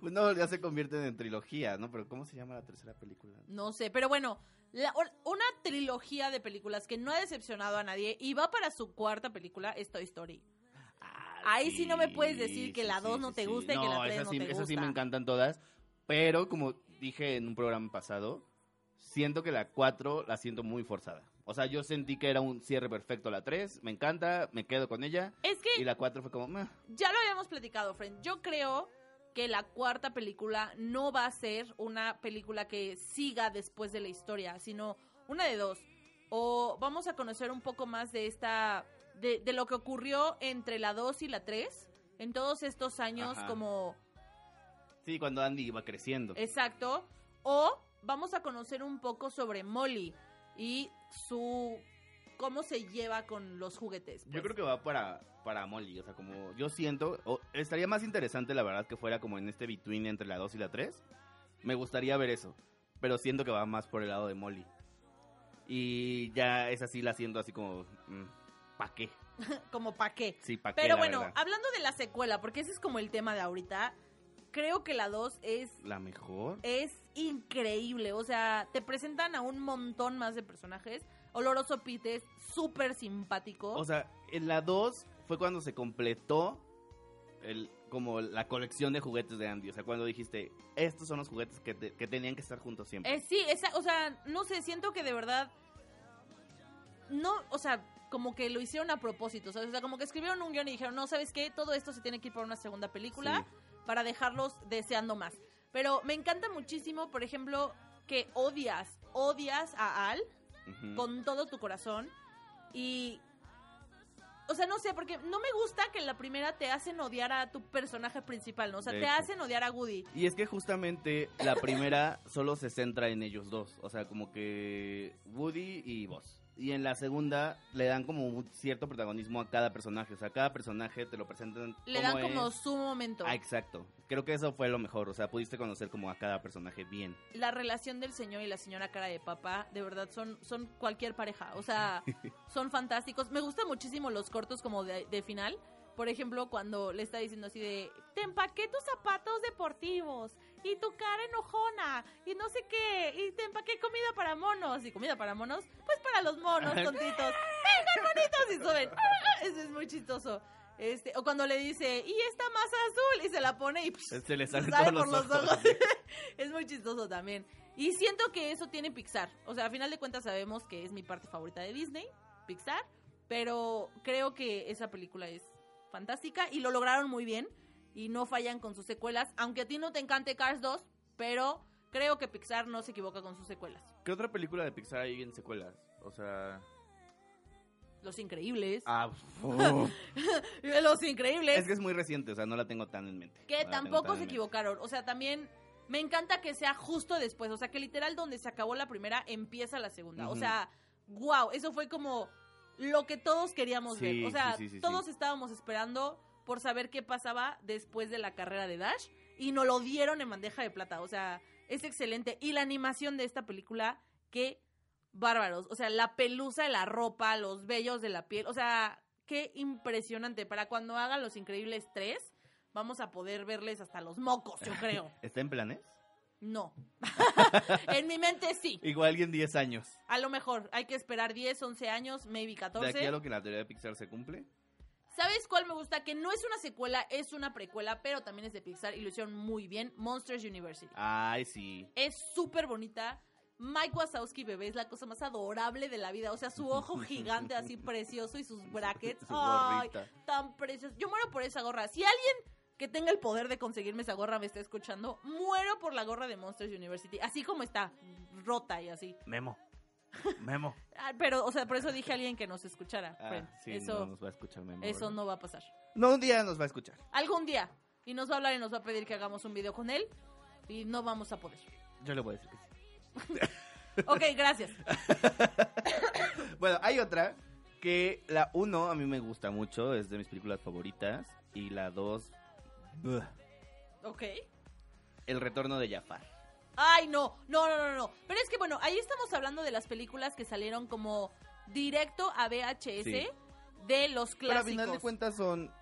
Pues no, ya se convierten en trilogía, ¿no? Pero ¿cómo se llama la tercera película? No sé, pero bueno, la- una trilogía de películas que no ha decepcionado a nadie y va para su cuarta película es Toy Story. Ah, Ahí sí no me puedes decir que la dos no te gusta y que la tres esas no sí, te esas sí me encantan todas. Pero como dije en un programa pasado, siento que la 4 la siento muy forzada. O sea, yo sentí que era un cierre perfecto la 3, me encanta, me quedo con ella. Es que Y la 4 fue como, "Meh". ya lo habíamos platicado, friend. Yo creo que la cuarta película no va a ser una película que siga después de la historia, sino una de dos. O vamos a conocer un poco más de esta, de, de lo que ocurrió entre la 2 y la 3 en todos estos años Ajá. como sí, cuando Andy iba creciendo. exacto. O vamos a conocer un poco sobre Molly y su cómo se lleva con los juguetes. Yo pues. creo que va para, para Molly, o sea, como yo siento, estaría más interesante la verdad que fuera como en este between entre la 2 y la 3. Me gustaría ver eso, pero siento que va más por el lado de Molly. Y ya es así, la siento así como, ¿pa' qué? como pa' qué. Sí, ¿pa' qué? Pero bueno, verdad? hablando de la secuela, porque ese es como el tema de ahorita, creo que la 2 es, ¿La mejor? es increíble. O sea, te presentan a un montón más de personajes. Oloroso Pete es súper simpático. O sea, en la 2 fue cuando se completó el, como la colección de juguetes de Andy. O sea, cuando dijiste, estos son los juguetes que, te- que tenían que estar juntos siempre. Eh, sí, esa, o sea, no sé, siento que de verdad. No, o sea, como que lo hicieron a propósito, ¿sabes? O sea, como que escribieron un guion y dijeron, no, ¿sabes qué? Todo esto se tiene que ir para una segunda película. para dejarlos deseando más. Pero me encanta muchísimo, por ejemplo, que odias, odias a Al con todo tu corazón y o sea, no sé, porque no me gusta que en la primera te hacen odiar a tu personaje principal, ¿no? O sea, De te hecho. hacen odiar a Woody. Y es que justamente la primera solo se centra en ellos dos. O sea, como que Woody y Buzz. Y en la segunda le dan como un cierto protagonismo a cada personaje. O sea, cada personaje te lo presentan. Le dan como su momento. Ah, exacto. Creo que eso fue lo mejor. O sea, pudiste conocer como a cada personaje bien. La relación del señor y la señora cara de papá, de verdad, son, son cualquier pareja. O sea, son fantásticos. Me gustan muchísimo los cortos como de, de final. Por ejemplo, cuando le está diciendo así de, te empaqué tus zapatos deportivos y tu cara enojona y no sé qué, y te empaqué comida para monos. ¿Y comida para monos? Pues para los monos, tontitos. ¡Vengan, monitos! Y suben. Eso es muy chistoso. Este, o cuando le dice, y esta masa azul, y se la pone y psh, Se le sale todos por los ojos. es muy chistoso también. Y siento que eso tiene Pixar. O sea, a final de cuentas sabemos que es mi parte favorita de Disney, Pixar. Pero creo que esa película es fantástica y lo lograron muy bien. Y no fallan con sus secuelas. Aunque a ti no te encante Cars 2, pero creo que Pixar no se equivoca con sus secuelas. ¿Qué otra película de Pixar hay en secuelas? O sea. Los Increíbles. Ah. Los Increíbles. es que es muy reciente, o sea, no la tengo tan en mente. Que No tampoco se mente. equivocaron. O sea, también me encanta que sea justo después. O sea, que literal donde se acabó la primera empieza la segunda. O sea, wow, eso fue como lo que todos queríamos Sí, ver. O sea, sí, sí, sí, todos estábamos esperando por saber qué pasaba después de la carrera de Dash y nos lo dieron en bandeja de plata. O sea, es excelente. Y la animación de esta película, qué bárbaros. O sea, la pelusa de la ropa, los vellos de la piel. O sea, qué impresionante. Para cuando hagan Los Increíbles 3, vamos a poder verles hasta los mocos, yo creo. ¿Está en planes? No. en mi mente sí. Igual alguien 10 años. A lo mejor hay que esperar 10, 11 años, maybe De 14. aquí a lo que la teoría de Pixar se cumple. ¿Sabes cuál me gusta? Que no es una secuela, es una precuela, pero también es de Pixar y lo hicieron muy bien. Monsters University. Ay, sí. Es súper bonita. Mike Wazowski, bebé, es la cosa más adorable de la vida. O sea, su ojo gigante así precioso y sus brackets. Su Ay, tan precioso. Yo muero por esa gorra. Si alguien que tenga el poder de conseguirme esa gorra me está escuchando, muero por la gorra de Monsters University. Así como está, rota y así. Memo. Memo. Ah, pero, o sea, por eso dije a alguien que nos escuchara. Ah, friend. sí, eso, no nos va a escuchar Memo. eso ¿verdad? no va a pasar. No, un día nos va a escuchar. Algún día. Y nos va a hablar y nos va a pedir que hagamos un video con él. Y no vamos a poder. Yo le voy a decir que sí. Ok, gracias. Bueno, hay otra que la 1 a mí me gusta mucho, es de mis películas favoritas. Y la 2, Ok. El retorno de Jafar. Ay, no, no, no, no, no. Pero es que bueno, ahí estamos hablando de las películas que salieron como directo a VHS Sí. de los Pero a clásicos. final de cuentas son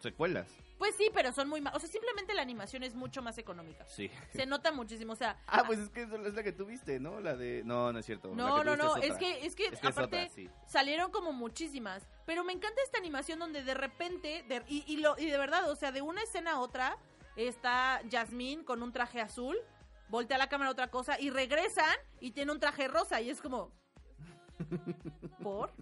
secuelas. Pues sí, pero son muy mal. O sea, simplemente la animación es mucho más económica. Sí. Se nota muchísimo. O sea, Ah, pues es que es la que tú viste, ¿no? La de... No, no es cierto. no, no, no. Es que, es que, Es que es aparte otra, sí. salieron como muchísimas. Pero me encanta esta animación donde de repente, de- y, y, lo, y de verdad, o sea, de una escena a otra, está Jasmine con un traje azul, voltea la cámara a otra cosa y regresan y tiene un traje rosa y es como... ¿Por?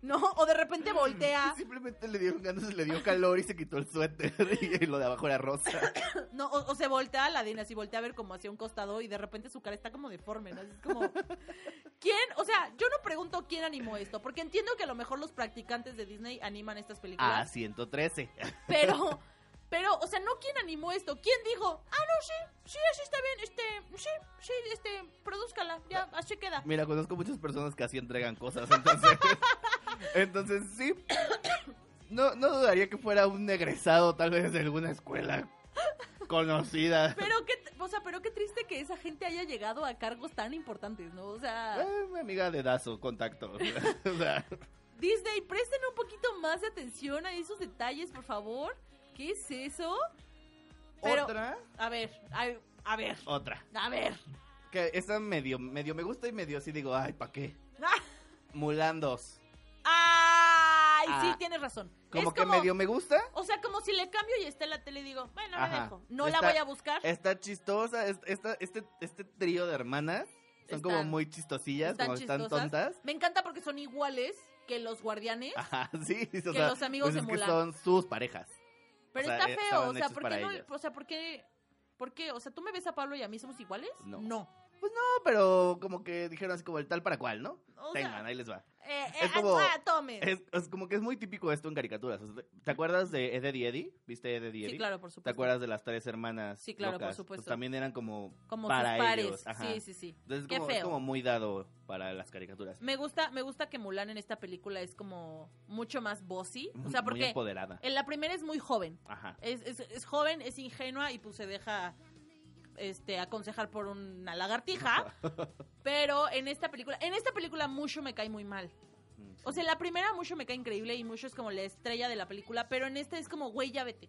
No, o de repente voltea. Simplemente le dieron ganas, le dio calor y se quitó el suéter y lo de abajo era rosa. No, o, o se voltea la Dina, así voltea a ver como hacia un costado y de repente su cara está como deforme, ¿no? Es como, ¿quién? O sea, yo no pregunto quién animó esto, porque entiendo que a lo mejor los practicantes de Disney animan estas Ah, películas, 113. pero, pero, o sea, no quién animó esto, quién dijo, ah, no, sí, sí, así está bien, este, sí, sí, este, produzcala, ya, así queda. Mira, conozco muchas personas que así entregan cosas, entonces... entonces, sí. No, no dudaría que fuera un egresado tal vez de alguna escuela conocida. Pero qué, o sea, pero qué triste que esa gente haya llegado a cargos tan importantes, ¿no? O sea... Eh, mi amiga de Dazo, contacto. o sea, Disney, presten un poquito más de atención a esos detalles, por favor. ¿Qué es eso? Pero- otra, A ver, a, a ver, otra. a ver. Que esta medio, medio me gusta y medio así digo, ay, ¿pa' qué? ¡Ah! Mulan 2. ¡Ay! Ah, sí, tienes razón. Como Es que medio me gusta. O sea, como si le cambio y está en la tele y digo, bueno, Ajá. dejo. No Está- la voy a buscar. Está chistosa. es- Esta, este, este trío de hermanas son como muy chistosillas, están como están tontas. Me encanta porque son iguales que los guardianes. Ajá, sí. o Que sea, los amigos pues de es que Mulan. son sus parejas. Pero O sea, está eh, feo, o sea, ¿por qué no? O sea, ¿por qué? ¿Por qué? O sea, ¿tú me ves a Pablo y a mí somos iguales? No. No. Pues no, pero como que dijeron así como el tal para cual, ¿no? O sea, Tengan, ahí les va. Eh, eh, Es como- ah, tome. Es, es como que es muy típico esto en caricaturas. ¿Te acuerdas de Ed, Edd y Eddie? ¿Viste Ed, Edd y Eddie? Sí, claro, por supuesto. ¿Te acuerdas de las tres hermanas? Sí, claro, por supuesto. Pues también eran como, Como para pares. ellos. Ajá. Sí, sí, sí. Entonces Qué como, es feo. como muy dado para las caricaturas. Me gusta, me gusta que Mulan en esta película es como mucho más bossy. O sea, muy porque empoderada. en la primera es muy joven. Ajá. Es, es, es joven, es ingenua y pues se deja este aconsejar por una lagartija. pero en esta película, en esta película Mushu me cae muy mal. O sea, la primera Mushu me cae increíble y Mushu es como la estrella de la película, pero en esta es como, güey, ya vete.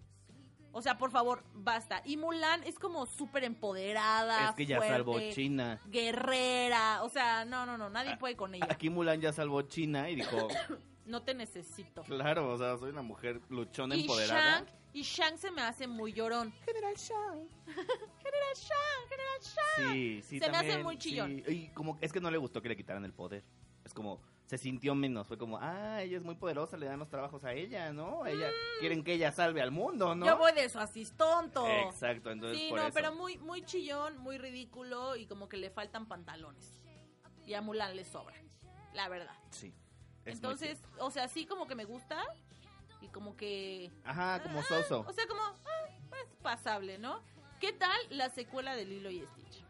O sea, por favor, basta. Y Mulan es como súper empoderada, es que ya fuerte, salvó China. guerrera. O sea, no, no, no, nadie puede con ella. Aquí Mulan ya salvó China y dijo, No te necesito. claro, o sea, soy una mujer luchona Y empoderada. Shang, y Shang se me hace muy llorón. General Shang. General Shang, General Shang. Sí, sí, Se me hace muy chillón. sí. Y como es que no le gustó que le quitaran el poder. Es como se sintió menos, fue como, ah, ella es muy poderosa, le dan los trabajos a ella, ¿no? Ella quieren que ella salve al mundo, ¿no? Mm. Yo voy de eso, así tonto. Exacto, entonces Sí, por no, eso. pero muy, muy chillón, muy ridículo y como que le faltan pantalones. Y a Mulan le sobra, la verdad. Sí. es Entonces, o sea, sí como que me gusta y como que... ajá, como Soso. O sea, como, ah, pues pasable, ¿no? ¿Qué tal la secuela de Lilo y Stitch?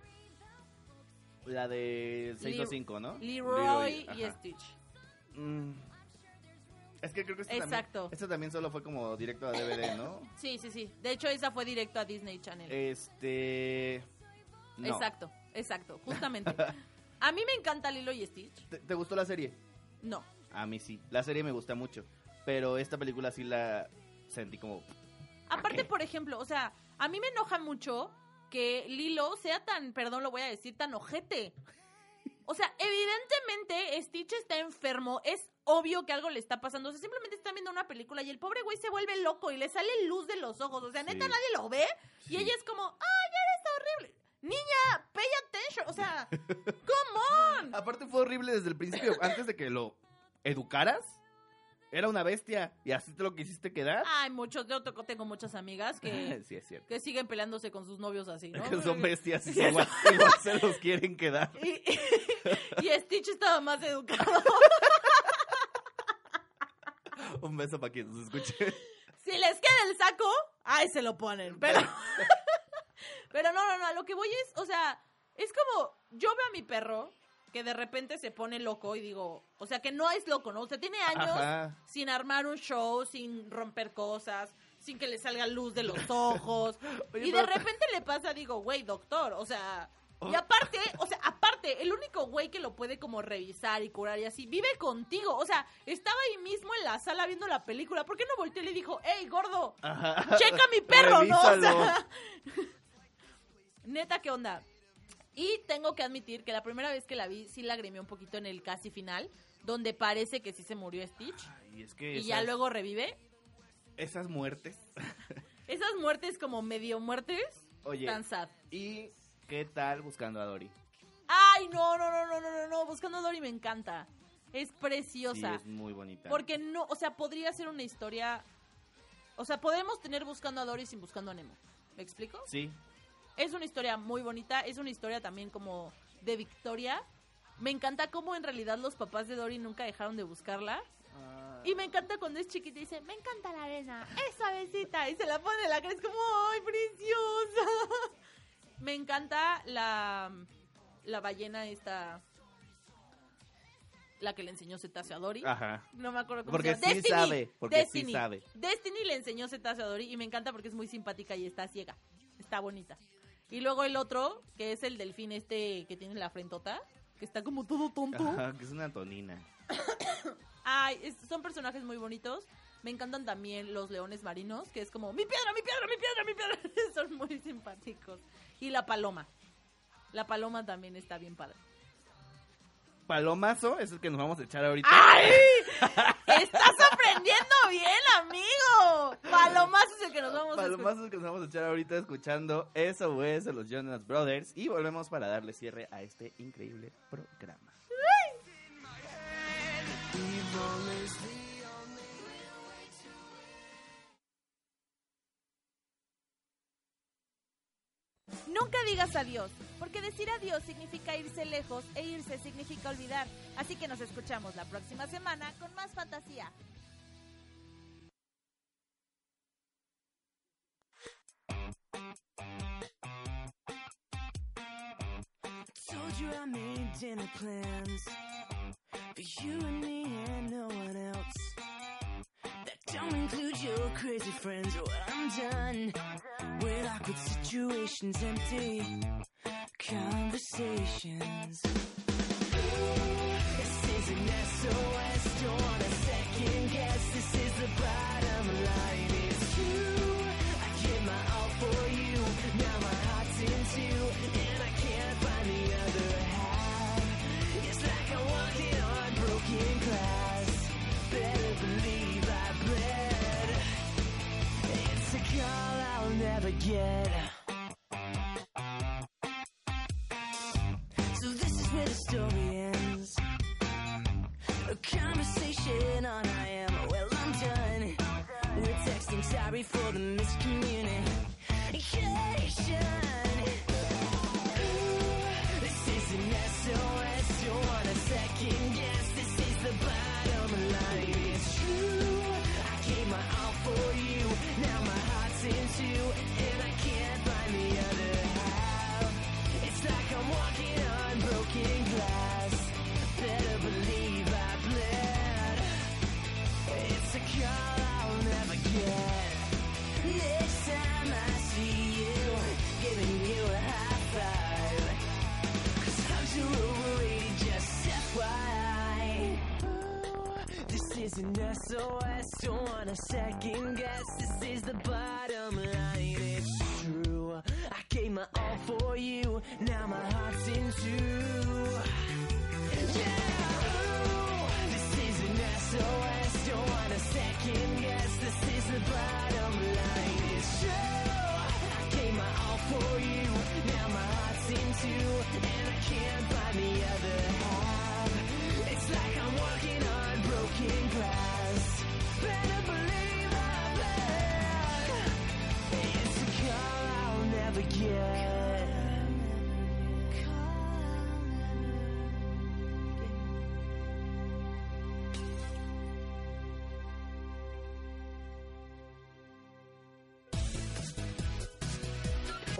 La de 625, ¿no? Leroy y ajá. Stitch. Mm. Es que creo que esta Exacto. también, también solo fue como directo a DVD, ¿no? Sí, sí, sí. De hecho, esa fue directo a Disney Channel. Este. no. Exacto, exacto, justamente. A mí me encanta Lilo y Stitch. ¿Te, te gustó la serie? No. A mí sí. La serie me gusta mucho. Pero esta película sí la sentí como. Aparte, por ejemplo, o sea, a mí me enoja mucho que Lilo sea tan, perdón, lo voy a decir, tan ojete. O sea, evidentemente Stitch está enfermo, es obvio que algo le está pasando, o sea, simplemente está viendo una película y el pobre güey se vuelve loco y le sale luz de los ojos, o sea, neta Sí. nadie lo ve y ella es como, ¡ay, eres horrible! Niña, pay attention, o sea, come on. Aparte fue horrible desde el principio. Antes de que lo educaras, era una bestia. Y así te lo quisiste quedar. Ay, muchos, yo tengo muchas amigas que, sí, es cierto. que siguen peleándose con sus novios así, ¿no? Que son bestias y igual, igual se los quieren quedar. Y, y Stitch estaba más educado. Un beso para quien nos escuche. Si les queda el saco, ahí se lo ponen. Pero, pero no, no, no, a lo que voy es, o sea, es como, yo veo a mi perro que de repente se pone loco y digo, o sea, que no es loco, ¿no? O sea, tiene años Ajá. sin armar un show, sin romper cosas, sin que le salga luz de los ojos. Oye, y de repente le pasa, digo, güey, doctor, o sea... Oh. Y aparte, o sea, aparte, el único güey que lo puede como revisar y curar y así, vive contigo. O sea, estaba ahí mismo en la sala viendo la película. ¿Por qué no volteó y le dijo, hey, gordo, Ajá. checa mi perro, ¿no? O sea, neta, ¿qué onda? Y tengo que admitir que la primera vez que la vi, sí lagrimé un poquito en el casi final, donde parece que sí se murió Stitch. Y es que Y ya luego revive. esas muertes. Esas muertes como medio muertes, Oye, tan sad. ¿y qué tal buscando a Dory? Ay, no, no, no, no, no, no, no. Buscando a Dory me encanta. Es Sí, preciosa. es muy bonita. Porque no, o sea, podría ser una historia. O sea, podemos tener buscando a Dory sin buscando a Nemo. ¿Me explico? Sí, Es una historia muy bonita. Es una historia también como de victoria. Me encanta cómo en realidad los papás de Dory nunca dejaron de buscarla. Y me encanta cuando es chiquita y dice, me encanta la arena, esa besita. Y se la pone en la cara, es como, ¡ay, preciosa! Me encanta la, la ballena esta, la que le enseñó cetáceo a Dory. Ajá. No me acuerdo cómo Porque se llama. sí sabe, porque sí sabe. Destiny le enseñó cetáceo a Dory y me encanta porque es muy simpática y está ciega. Está bonita. Y luego el otro, que es el delfín este que tiene la frentota, que está como todo tonto. Ajá, que es una tonina. Ay, es- son personajes muy bonitos. Me encantan también los leones marinos, que es como, mi piedra, mi piedra, mi piedra, mi piedra. son muy simpáticos. Y la paloma. La paloma también está bien padre. Palomazo es el que nos vamos a echar ahorita. ¡Ay! ¡Estás aprendiendo bien, amigo. Palomazos el que nos vamos Palomazos a el que nos vamos a echar ahorita escuchando eso es de los Jonas Brothers y volvemos para darle cierre a este increíble programa. Nunca digas adiós, porque decir adiós significa irse lejos e irse significa olvidar. Así que nos escuchamos la próxima semana con más fantasía. I made dinner plans for you and me and no one else. That don't include your crazy friends. Well, I'm done with awkward situations, empty conversations. This is an SOS. Don't want a second guess. This is the bottom line. I'll never get. So this is where the story ends. A conversation on I am. Well, I'm done. We're texting sorry for the miscommunication. An SOS, don't want a second guess. This is the bottom line, it's true. I gave my all for you, now my heart's in two. Yeah, this is don't want a second guess. This is the bottom line, it's true. I gave my all for you, now my heart's in two, and I can't find the other half. It's like I'm walking on broken glass.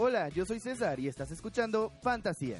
Hola, yo soy César y estás escuchando Fantasía.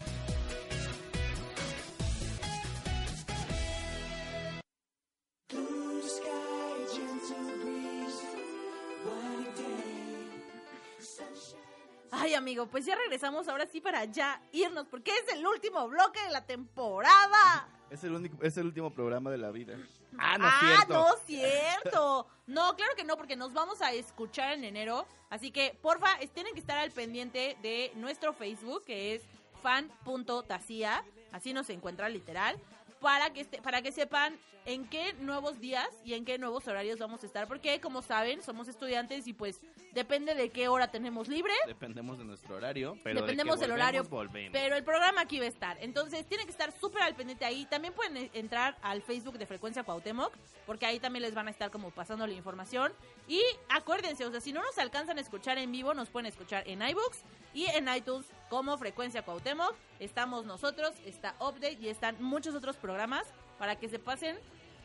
Amigo, pues ya regresamos ahora sí para ya irnos, porque es el último bloque de la temporada. Es el, único, es el último programa de la vida. Ah, no ah, es cierto. no es cierto. No, claro que no, porque nos vamos a escuchar en enero. Así que, porfa, tienen que estar al pendiente de nuestro Facebook, que es fan.tacia. Así nos encuentra literal. Para que, para que sepan en qué nuevos días y en qué nuevos horarios vamos a estar. Porque, como saben, somos estudiantes y pues depende de qué hora tenemos libre. Dependemos de nuestro horario, pero Dependemos de que del horario, volvemos, volvemos. Pero el programa aquí va a estar. Entonces, tienen que estar súper al pendiente ahí. También pueden eh, entrar al Facebook de Frecuencia Cuauhtémoc, porque ahí también les van a estar como pasando la información. Y acuérdense, o sea, si no nos alcanzan a escuchar en vivo, nos pueden escuchar en iBooks y en iTunes como Frecuencia Cuauhtémoc. Estamos nosotros, está Update y están muchos otros programas para que se pasen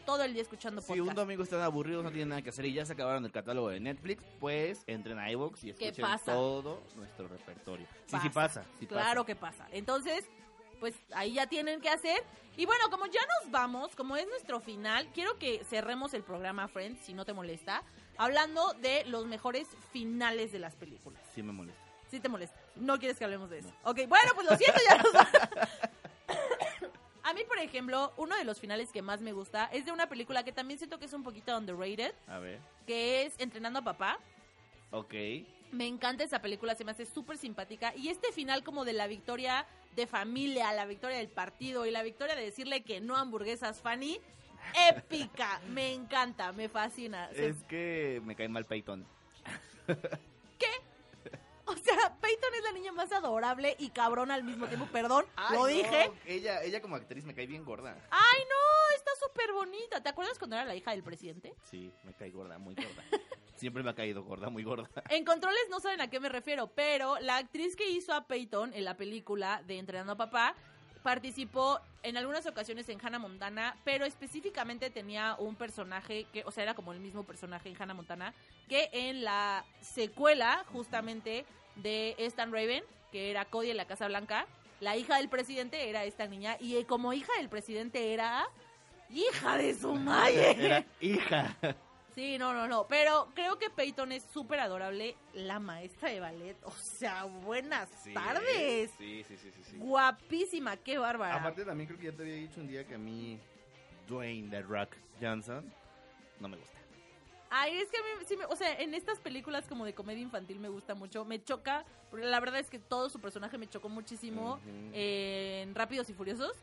todo el día escuchando Si un podcast. domingo están aburridos, no tienen nada que hacer y ya se acabaron el catálogo de Netflix, pues entren a iVoox y ¿Qué escuchen pasa? todo nuestro repertorio. Sí, sí Pasa. pasa. sí claro pasa. que pasa. Entonces, pues ahí ya tienen que hacer. Y bueno, como ya nos vamos, como es nuestro final, quiero que cerremos el programa Friends, si no te molesta, hablando de los mejores finales de las películas. Sí me molesta. Si te molesta. No quieres que hablemos de eso. Ok, bueno, pues lo siento, ya nos. A mí, por ejemplo, uno de los finales que más me gusta es de una película que también siento que es un poquito underrated, A ver. que es Entrenando a Papá. Ok. Me encanta esa película, se me hace súper simpática. Y este final como de la victoria de familia, la victoria del partido y la victoria de decirle que no hamburguesas Fanny, épica. me encanta, me fascina. Se- Es que me cae mal Peyton. O sea, Peyton es la niña más adorable y cabrona al mismo tiempo. Perdón, Ay, lo no, dije. Ella, ella como actriz me cae bien gorda. Ay, no, está súper bonita. ¿Te acuerdas cuando era la hija del presidente? Sí, me cae gorda, muy gorda. siempre me ha caído gorda, muy gorda. En controles no saben a qué me refiero, pero la actriz que hizo a Peyton en la película de Entrenando a Papá participó en algunas ocasiones en Hannah Montana, pero específicamente tenía un personaje que, o sea, era como el mismo personaje en Hannah Montana, que en la secuela justamente de Stan Raven, que era Cody en la Casa Blanca, la hija del presidente era esta niña, y eh, como hija del presidente era hija de su madre. Era hija. Sí, no, no, no. Pero creo que Peyton es súper adorable, la maestra de ballet. O sea, buenas Sí, tardes. Sí, sí, sí, sí. sí. Guapísima, qué bárbara. Aparte también creo que ya te había dicho un día que a mí Dwayne The Rock Johnson no me gusta. Ay, es que a mí sí me, o sea, en estas películas como de comedia infantil me gusta mucho, me choca, porque la verdad es que todo su personaje me chocó muchísimo en Rápidos y Furiosos,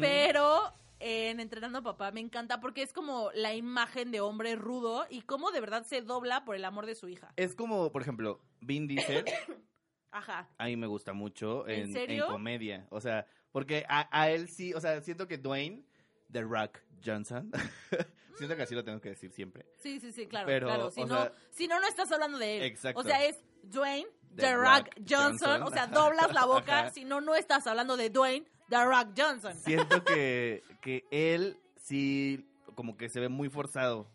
pero en Entrenando a Papá me encanta porque es como la imagen de hombre rudo y cómo de verdad se dobla por el amor de su hija. Es como, por ejemplo, Vin Diesel, Ajá. a mí me gusta mucho ¿En en, serio? en comedia. O sea, porque a, a él sí, o sea, siento que Dwayne The Rock Johnson, siento que así lo tengo que decir siempre. Sí, sí, sí, claro, Pero, claro. Si no, sea- si no, no estás hablando de él. Exacto. O sea, es Dwayne The The, Rock, Rock Johnson. Johnson. O sea, doblas la boca. Ajá. Si no, no estás hablando de Dwayne The Rock Johnson. Siento que, que él sí, como que se ve muy forzado.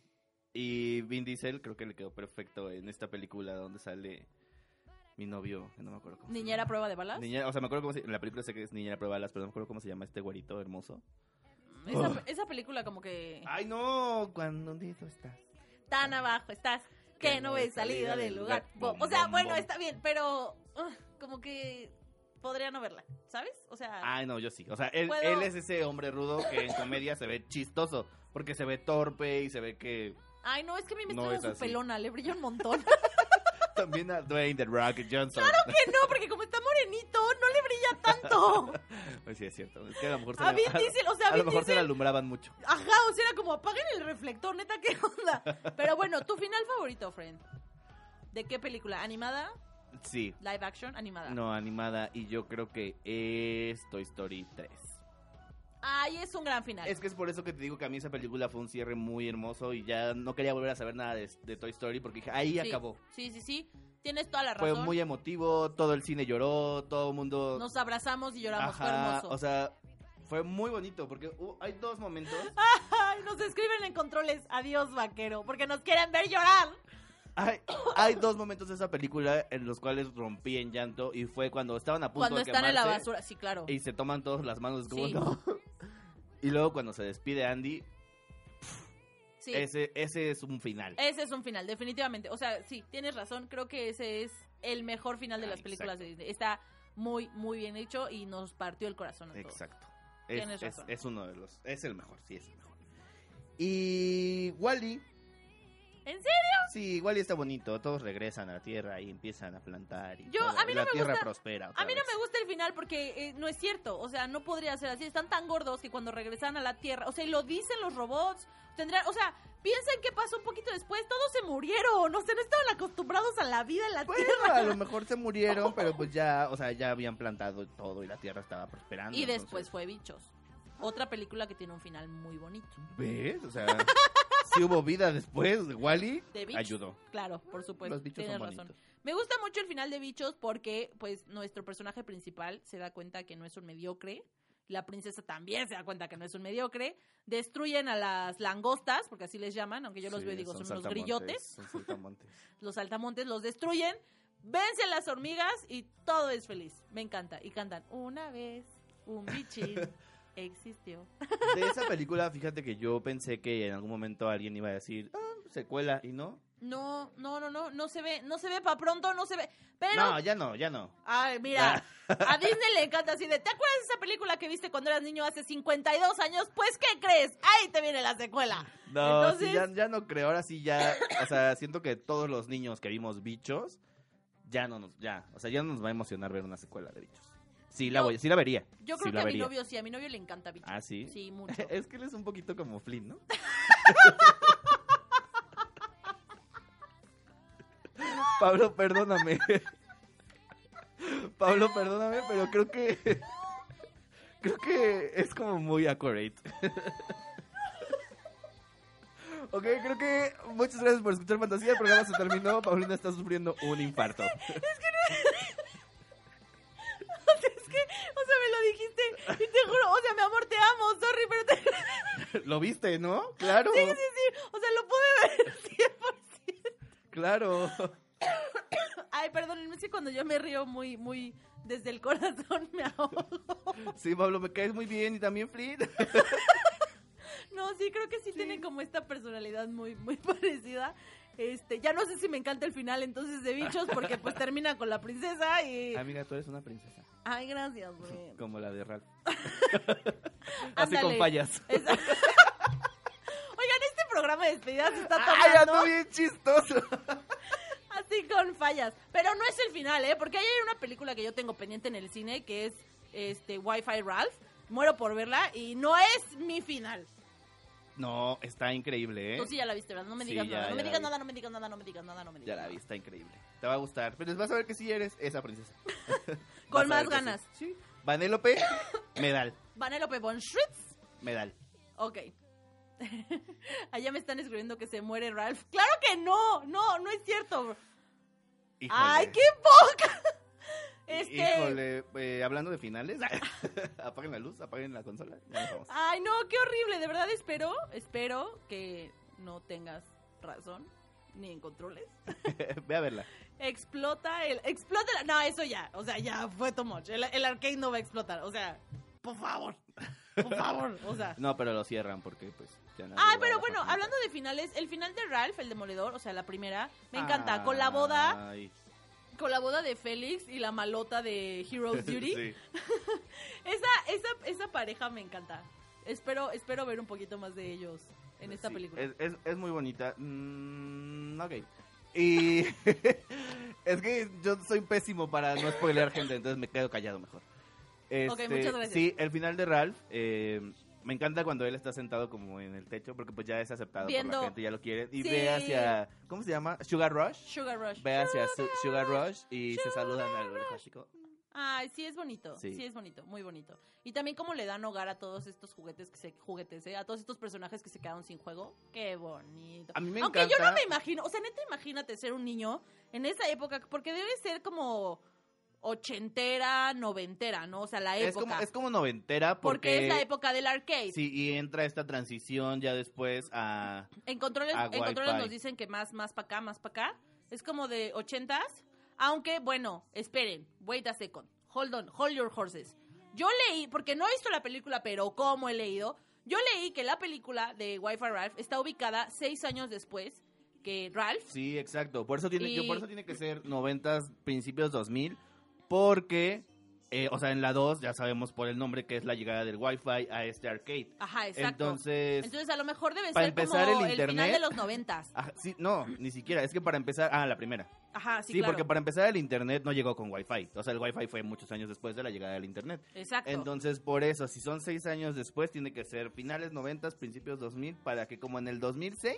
Y Vin Diesel creo que le quedó perfecto en esta película donde sale mi novio, no me acuerdo cómo se Niñera llama. prueba de balas. Niñera, o sea, me acuerdo cómo se, en la película sé que es Niñera Prueba de Balas, pero no me acuerdo cómo se llama este güerito hermoso. Esa, esa película como que Ay, no, cuando hundido estás. tan abajo estás que no ves salida del lugar. Bom, o sea, bom, bueno, bom. está bien, pero ugh, como que podría no verla, ¿sabes? O sea, Ay, no, yo sí. O sea, él, Puedo- él es ese hombre rudo que en comedia se ve chistoso, porque se ve torpe y se ve que ay, no, es que a mí me no está es su pelona, le brilla un montón. también a Dwayne The Rock Johnson. que no, porque como está morenito, no le brilla tanto. Pues sí, es cierto. Es que a lo mejor se, A le- Vin Diesel, o sea, a lo Vin mejor se le alumbraban mucho. Ajá, o sea, era como apaguen el reflector, neta, ¿qué onda? Pero bueno, tu final favorito, friend. ¿De qué película? ¿Animada? Sí. ¿Live action? Animada. No, animada. Y yo creo que es Toy Story 3. Ay, es un gran final. Es que es por eso que te digo que a mí esa película fue un cierre muy hermoso y ya no quería volver a saber nada de, de Toy Story porque dije, ahí Sí, acabó. Sí, sí, sí. Tienes toda la Fue razón. muy emotivo, todo el cine lloró, todo el mundo... Nos abrazamos y lloramos, fue hermoso. O sea, fue muy bonito porque uh, hay dos momentos. Ay, nos escriben en controles, adiós vaquero, porque nos quieren ver llorar. Hay, hay dos momentos de esa película en los cuales rompí en llanto y fue cuando estaban a punto Cuando de están en la basura, sí, claro. y se toman todos las manos como Sí. no. Y luego cuando se despide Andy, Sí. ese ese es un final. Ese es un final, definitivamente. O sea, sí, tienes razón. Creo que ese es el mejor final de Ah, las películas exacto. de Disney. Está muy, muy bien hecho y nos partió el corazón a todos. Exacto. Es, Tienes es- razón. es uno de los es el mejor, sí es el mejor. Y Wally, ¿En serio? sí, Wally está bonito, todos regresan a la Tierra y empiezan a plantar y Yo- todo, a mí y no la me Tierra gusta- prospera. A mí no vez. me gusta el final porque eh, no es cierto. O sea, no podría ser así. Están tan gordos que cuando regresan a la Tierra, o sea, y lo dicen los robots, tendrán, o sea, piensen qué pasó un poquito después. Todos se murieron. O sea, no estaban acostumbrados a la vida en la Bueno, Tierra. a lo mejor se murieron, pero pues ya, o sea, ya habían plantado todo y la Tierra estaba prosperando. Y entonces- después fue Bichos. Otra película que tiene un final muy bonito. ¿Ves? O sea, si hubo vida después de Wally, ayudó. Claro, por supuesto. Los bichos tienes son razón. bonitos. Me gusta mucho el final de Bichos porque, pues, nuestro personaje principal se da cuenta que no es un mediocre. La princesa también se da cuenta que no es un mediocre. Destruyen a las langostas, porque así les llaman, aunque yo los Sí, veo y digo, son, unos saltamontes, grillotes. Son saltamontes. Los saltamontes los destruyen. Vence a las hormigas y todo es feliz. Me encanta. Y cantan, una vez un bichín existió. De esa película, fíjate que yo pensé que en algún momento alguien iba a decir, ah, secuela, y no. No, no, no, no, no se ve, no se ve para pronto, no se ve. Pero No, ya no, ya no. Ay, mira, a Disney le encanta así de, ¿te acuerdas de esa película que viste cuando eras niño hace 52 años? Pues, ¿qué crees? Ahí te viene la secuela. No, Entonces- sí, ya, ya no creo. Ahora sí ya, o sea, siento que todos los niños que vimos bichos, ya no nos, ya, o sea, ya no nos va a emocionar ver una secuela de bichos. Sí la Yo- voy, sí la vería. Yo sí creo que a mi vería. novio sí, a mi novio le encanta Bichos. Ah, sí. Sí, mucho. Es que él es un poquito como Flynn, ¿no? Pablo, perdóname. Pablo, perdóname, pero creo que creo que es como muy accurate. Ok, creo que muchas gracias por escuchar Fantasía. El programa se terminó. Paulina está sufriendo un infarto. Es ¿Lo viste, no? Claro, Sí, sí, sí, o sea, lo pude ver 100%. claro. Ay, perdónenme, es que cuando yo me río muy, muy desde el corazón me ahogo. Sí, Pablo, me caes muy bien y también Flit. No, sí, creo que sí, tienen como esta personalidad muy, muy parecida. Este, ya no sé si me encanta el final entonces de bichos porque pues termina con la princesa y... Amiga, tú eres una princesa. Ay, gracias, güey. Como la de Ralph. Así con fallas. Esa- Oigan, este programa de despedida se está ¡Ay, tomando ando bien chistoso! así con fallas. Pero no es el final, ¿eh? Porque hay una película que yo tengo pendiente en el cine que es este Wi-Fi Ralph. Muero por verla y no es mi final. No, está increíble, ¿eh? Tú sí ya la viste, ¿verdad? No me Sí, digas ya, nada, no me digas nada, no me digas nada, no me digas nada, no me digas Ya la nada. vi, está increíble. Te va a gustar. Pero vas a ver que sí eres esa princesa. Con más ganas. Sí. Sí. Vanélope, medal. Vanellope von Schritz. Medal. Ok. Allá me están escribiendo que se muere Ralph. ¡Claro que no! No, no es cierto. Híjole. ¡Ay, qué poca! Este. Híjole, eh, hablando de finales, apaguen la luz, apaguen la consola. Vamos. Ay, no, qué horrible. De verdad espero, espero que no tengas razón. Ni en controles. Ve a verla. Explota el. Explota la. No, eso ya. O sea, ya fue too much. El, el arcade no va a explotar. O sea, por favor. Por favor. O sea. No, pero lo cierran porque, pues, ya Ah, pero bueno, hablando de finales, el final de Ralph, el demoledor, o sea, la primera, me encanta. Con la boda, con la boda de Félix y la malota de Heroes Duty. sí. Esa, esa, esa pareja me encanta. Espero, espero ver un poquito más de ellos en esta Sí, película. Es, es, es muy bonita. Mm, ok. Y es que yo soy pésimo para no spoilear gente, entonces me quedo callado mejor. Este, muchas gracias. Sí, el final de Ralph, eh, me encanta cuando él está sentado como en el techo, porque pues ya es aceptado por Viendo- la gente, ya lo quiere. Y Sí. ve hacia, ¿cómo se llama? Sugar Rush. Sugar Rush. Ve hacia Su- Sugar Rush y se saludan al chico. Ay, sí es bonito, sí. Sí. es bonito, muy bonito. Y también como le dan hogar a todos estos juguetes que se juguetes, ¿eh? a todos estos personajes que se quedaron sin juego. Qué bonito. A mí me Aunque yo no me imagino, o sea, neta imagínate ser un niño en esa época porque debe ser como ochentera, noventera, ¿no? O sea, la Es época. como, es como noventera porque... porque... es la época del arcade. Sí, y entra esta transición ya después a... En controles, a en controles nos dicen que más, más para acá, más para acá. Es como de ochentas. Aunque, bueno, esperen. Wait a second. Hold on. Hold your horses. Yo leí, porque no he visto la película, pero como he leído, yo leí que la película de Wi-Fi Ralph está ubicada seis años después que Ralph. Sí, exacto. Por eso tiene, Y- que, por eso tiene que ser 90, principios 2000, porque, eh, o sea, en la 2 ya sabemos por el nombre que es la llegada del Wi-Fi a este arcade. Ajá, exacto. Entonces, Entonces, a lo mejor debe para ser empezar como el el, final internet- de los noventas. ajá, sí, no, ni siquiera, es que para empezar, ah, la primera. Ajá, sí, Sí, claro. porque para empezar el internet no llegó con Wi-Fi. O sea, el Wi-Fi fue muchos años después de la llegada del internet. Exacto. Entonces, por eso, si son seis años después, tiene que ser finales 90, principios 2000, para que como en el 2006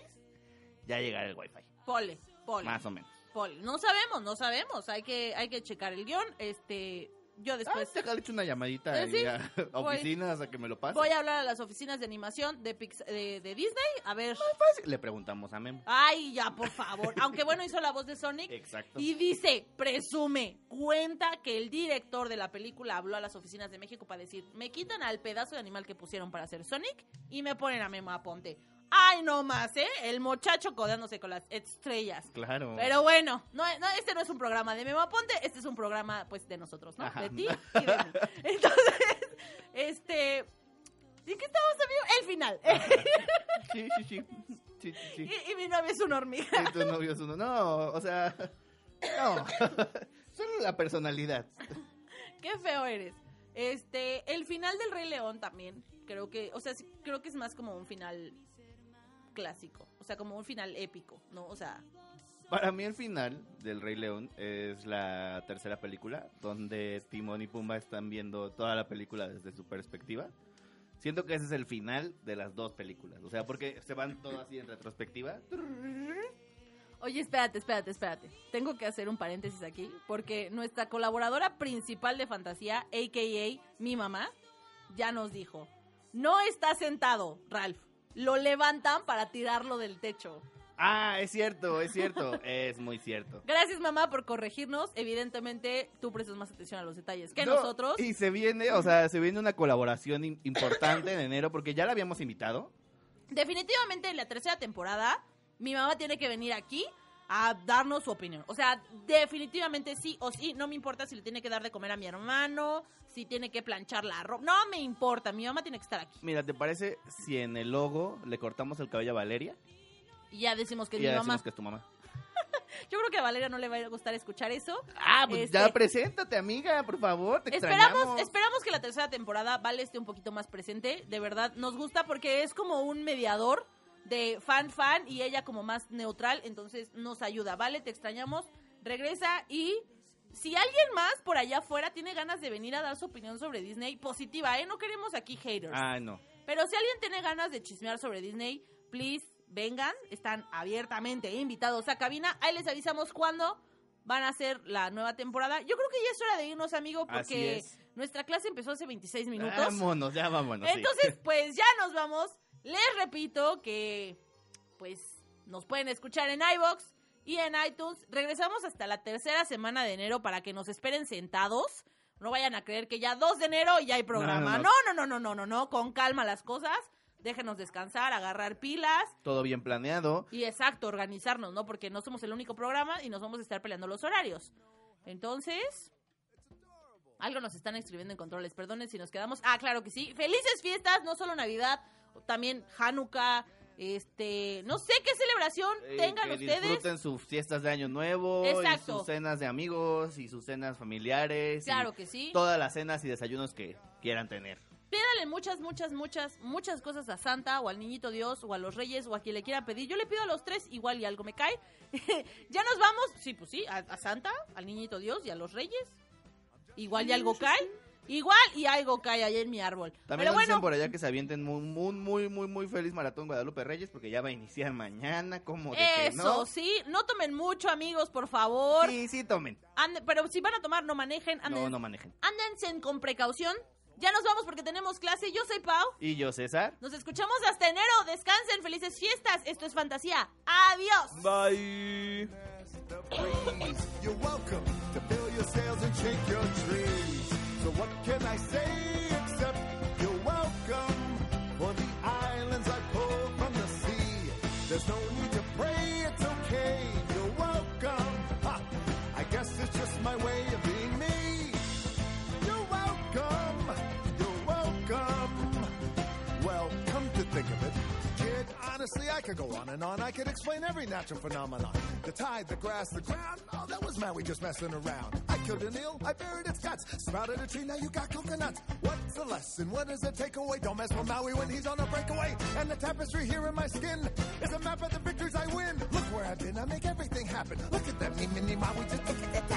ya llegara el Wi-Fi. Pole, pole. Más o menos. pole. No sabemos, no sabemos. Hay que, hay que checar el guion. Este, yo después... Ah, déjale hecho una llamadita ahí a oficinas a que me lo pase. Voy a hablar a las oficinas de animación de, Pix- de, de Disney. A ver. Le preguntamos a Memo. Ay, ya, por favor. Aunque bueno, hizo la voz de Sonic. Exacto. Y dice, presume, cuenta que el director de la película habló a las oficinas de México para decir, me quitan al pedazo de animal que pusieron para hacer Sonic y me ponen a Memo Aponte. Ay, no más, ¿eh? El muchacho codándose con las estrellas. Claro. Pero bueno, no, no, este no es un programa de Memo Aponte, este es un programa, pues, de nosotros, ¿no? Ajá. De ti y de mí. Entonces, este... ¿Y qué estamos amigos? El final. Sí, sí, sí. Sí, sí, sí. y, y mi novio es una hormiga. Y tu novio es uno. No, o sea. No. Solo la personalidad. Qué feo eres. Este, el final del Rey León también, creo que, o sea, sí, creo que es más como un final clásico, o sea, como un final épico, ¿no? O sea, Para mí el final del Rey León es la tercera película, donde Timón y Pumba están viendo toda la película desde su perspectiva. Siento que ese es el final de las dos películas, o sea, porque se van todos así en retrospectiva. oye, espérate, espérate, espérate. Tengo que hacer un paréntesis aquí, porque nuestra colaboradora principal de fantasía, a.k.a. mi mamá, ya nos dijo, no está sentado, Ralph, lo levantan para tirarlo del techo. Ah, es cierto, es cierto. es muy cierto. Gracias, mamá, por corregirnos. Evidentemente, tú prestas más atención a los detalles que No, nosotros. Y se viene, o sea, se viene una colaboración im- importante en enero porque ya la habíamos invitado. Definitivamente, en la tercera temporada, mi mamá tiene que venir aquí a darnos su opinión. O sea, definitivamente sí o sí. No me importa si le tiene que dar de comer a mi hermano, si tiene que planchar la ropa. No me importa. Mi mamá tiene que estar aquí. Mira, ¿te parece si en el logo le cortamos el cabello a Valeria? Y ya decimos que es y ya mi mamá. decimos que es tu mamá. Yo creo que a Valeria no le va a gustar escuchar eso. Ah, pues Este- ya preséntate, amiga, por favor, te Esperamos, extrañamos. esperamos que la tercera temporada Vale esté un poquito más presente. De verdad, nos gusta porque es como un mediador de fan fan y ella como más neutral, entonces nos ayuda. Vale, te extrañamos, regresa y si alguien más por allá afuera tiene ganas de venir a dar su opinión sobre Disney, positiva, ¿eh? No queremos aquí haters. Ah, no. Pero si alguien tiene ganas de chismear sobre Disney, please, vengan. Están abiertamente invitados a cabina. Ahí les avisamos cuándo van a hacer la nueva temporada. Yo creo que ya es hora de irnos, amigo, porque es. nuestra clase empezó hace 26 minutos. Vámonos, ya vámonos. sí. Entonces, pues ya nos vamos. Les repito que, pues, nos pueden escuchar en iBox y en iTunes. Regresamos hasta la tercera semana de enero para que nos esperen sentados. No vayan a creer que ya 2 de enero y ya hay programa. no, No, no. no, no, no, no, no, no. Con calma las cosas. Déjenos descansar, agarrar pilas. Todo bien planeado. Y exacto, organizarnos, ¿no? Porque no somos el único programa y nos vamos a estar peleando los horarios. Entonces, algo nos están escribiendo en controles. Perdonen si nos quedamos. Ah, claro que sí. Felices fiestas, no solo Navidad, también Hanukkah, este, no sé qué celebración Eh, tengan que ustedes. disfruten sus fiestas de año nuevo Exacto. y sus cenas de amigos y sus cenas familiares. Claro que sí. Todas las cenas y desayunos que quieran tener. Pídale muchas, muchas, muchas, muchas cosas a Santa o al Niñito Dios o a los Reyes o a quien le quiera pedir. Yo le pido a los tres, igual y algo me cae. ya nos vamos, sí, pues sí, a, a Santa, al Niñito Dios y a los Reyes. Igual y algo cae. Igual y algo cae ahí en mi árbol. También Pero nos dicen por allá que se avienten muy, muy, muy, muy, muy feliz maratón Guadalupe Reyes porque ya va a iniciar mañana. como de que eso, no? sí. No tomen mucho, amigos, por favor. Sí, sí, tomen. Ande- pero si van a tomar, no manejen. Anden, No, no manejen. Ándense con precaución. Ya nos vamos porque tenemos clase. Yo soy Pau. Y yo, César. Nos escuchamos hasta enero. Descansen. Felices fiestas. Esto es fantasía. Adiós. Bye. So what can I say? Honestly, I could go on and on. I could explain every natural phenomenon. The tide, the grass, the ground. Oh, that was Maui just messing around. I killed an eel, I buried its guts. Sprouted a tree, now you got coconuts. What's the lesson? What is does it take away? Don't mess with Maui when he's on a breakaway. And the tapestry here in my skin is a map of the victories I win. Look where I've been, I make everything happen. Look at that, me, mini Maui, just look at the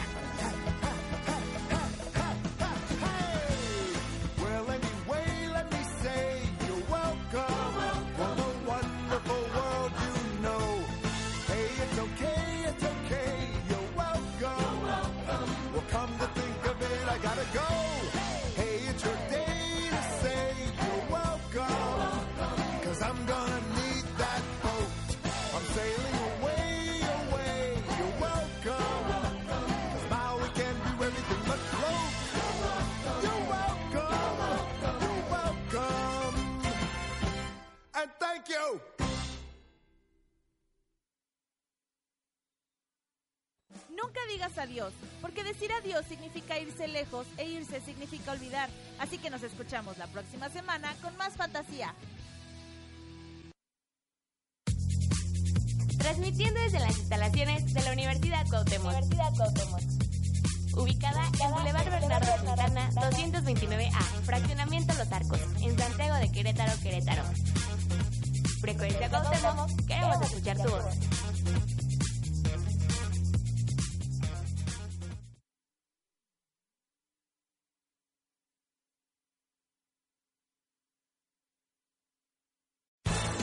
you. Nunca digas adiós, porque decir adiós significa irse lejos e irse significa olvidar. Así que nos escuchamos la próxima semana con más fantasía. Transmitiendo desde las instalaciones de la Universidad Cuauhtémoc. Ubicada en Boulevard Bernardo Santana, 229A, Fraccionamiento Los Arcos, en Santiago de Querétaro, Querétaro. Frecuencia Cuauhtémoc, queremos escuchar tu voz.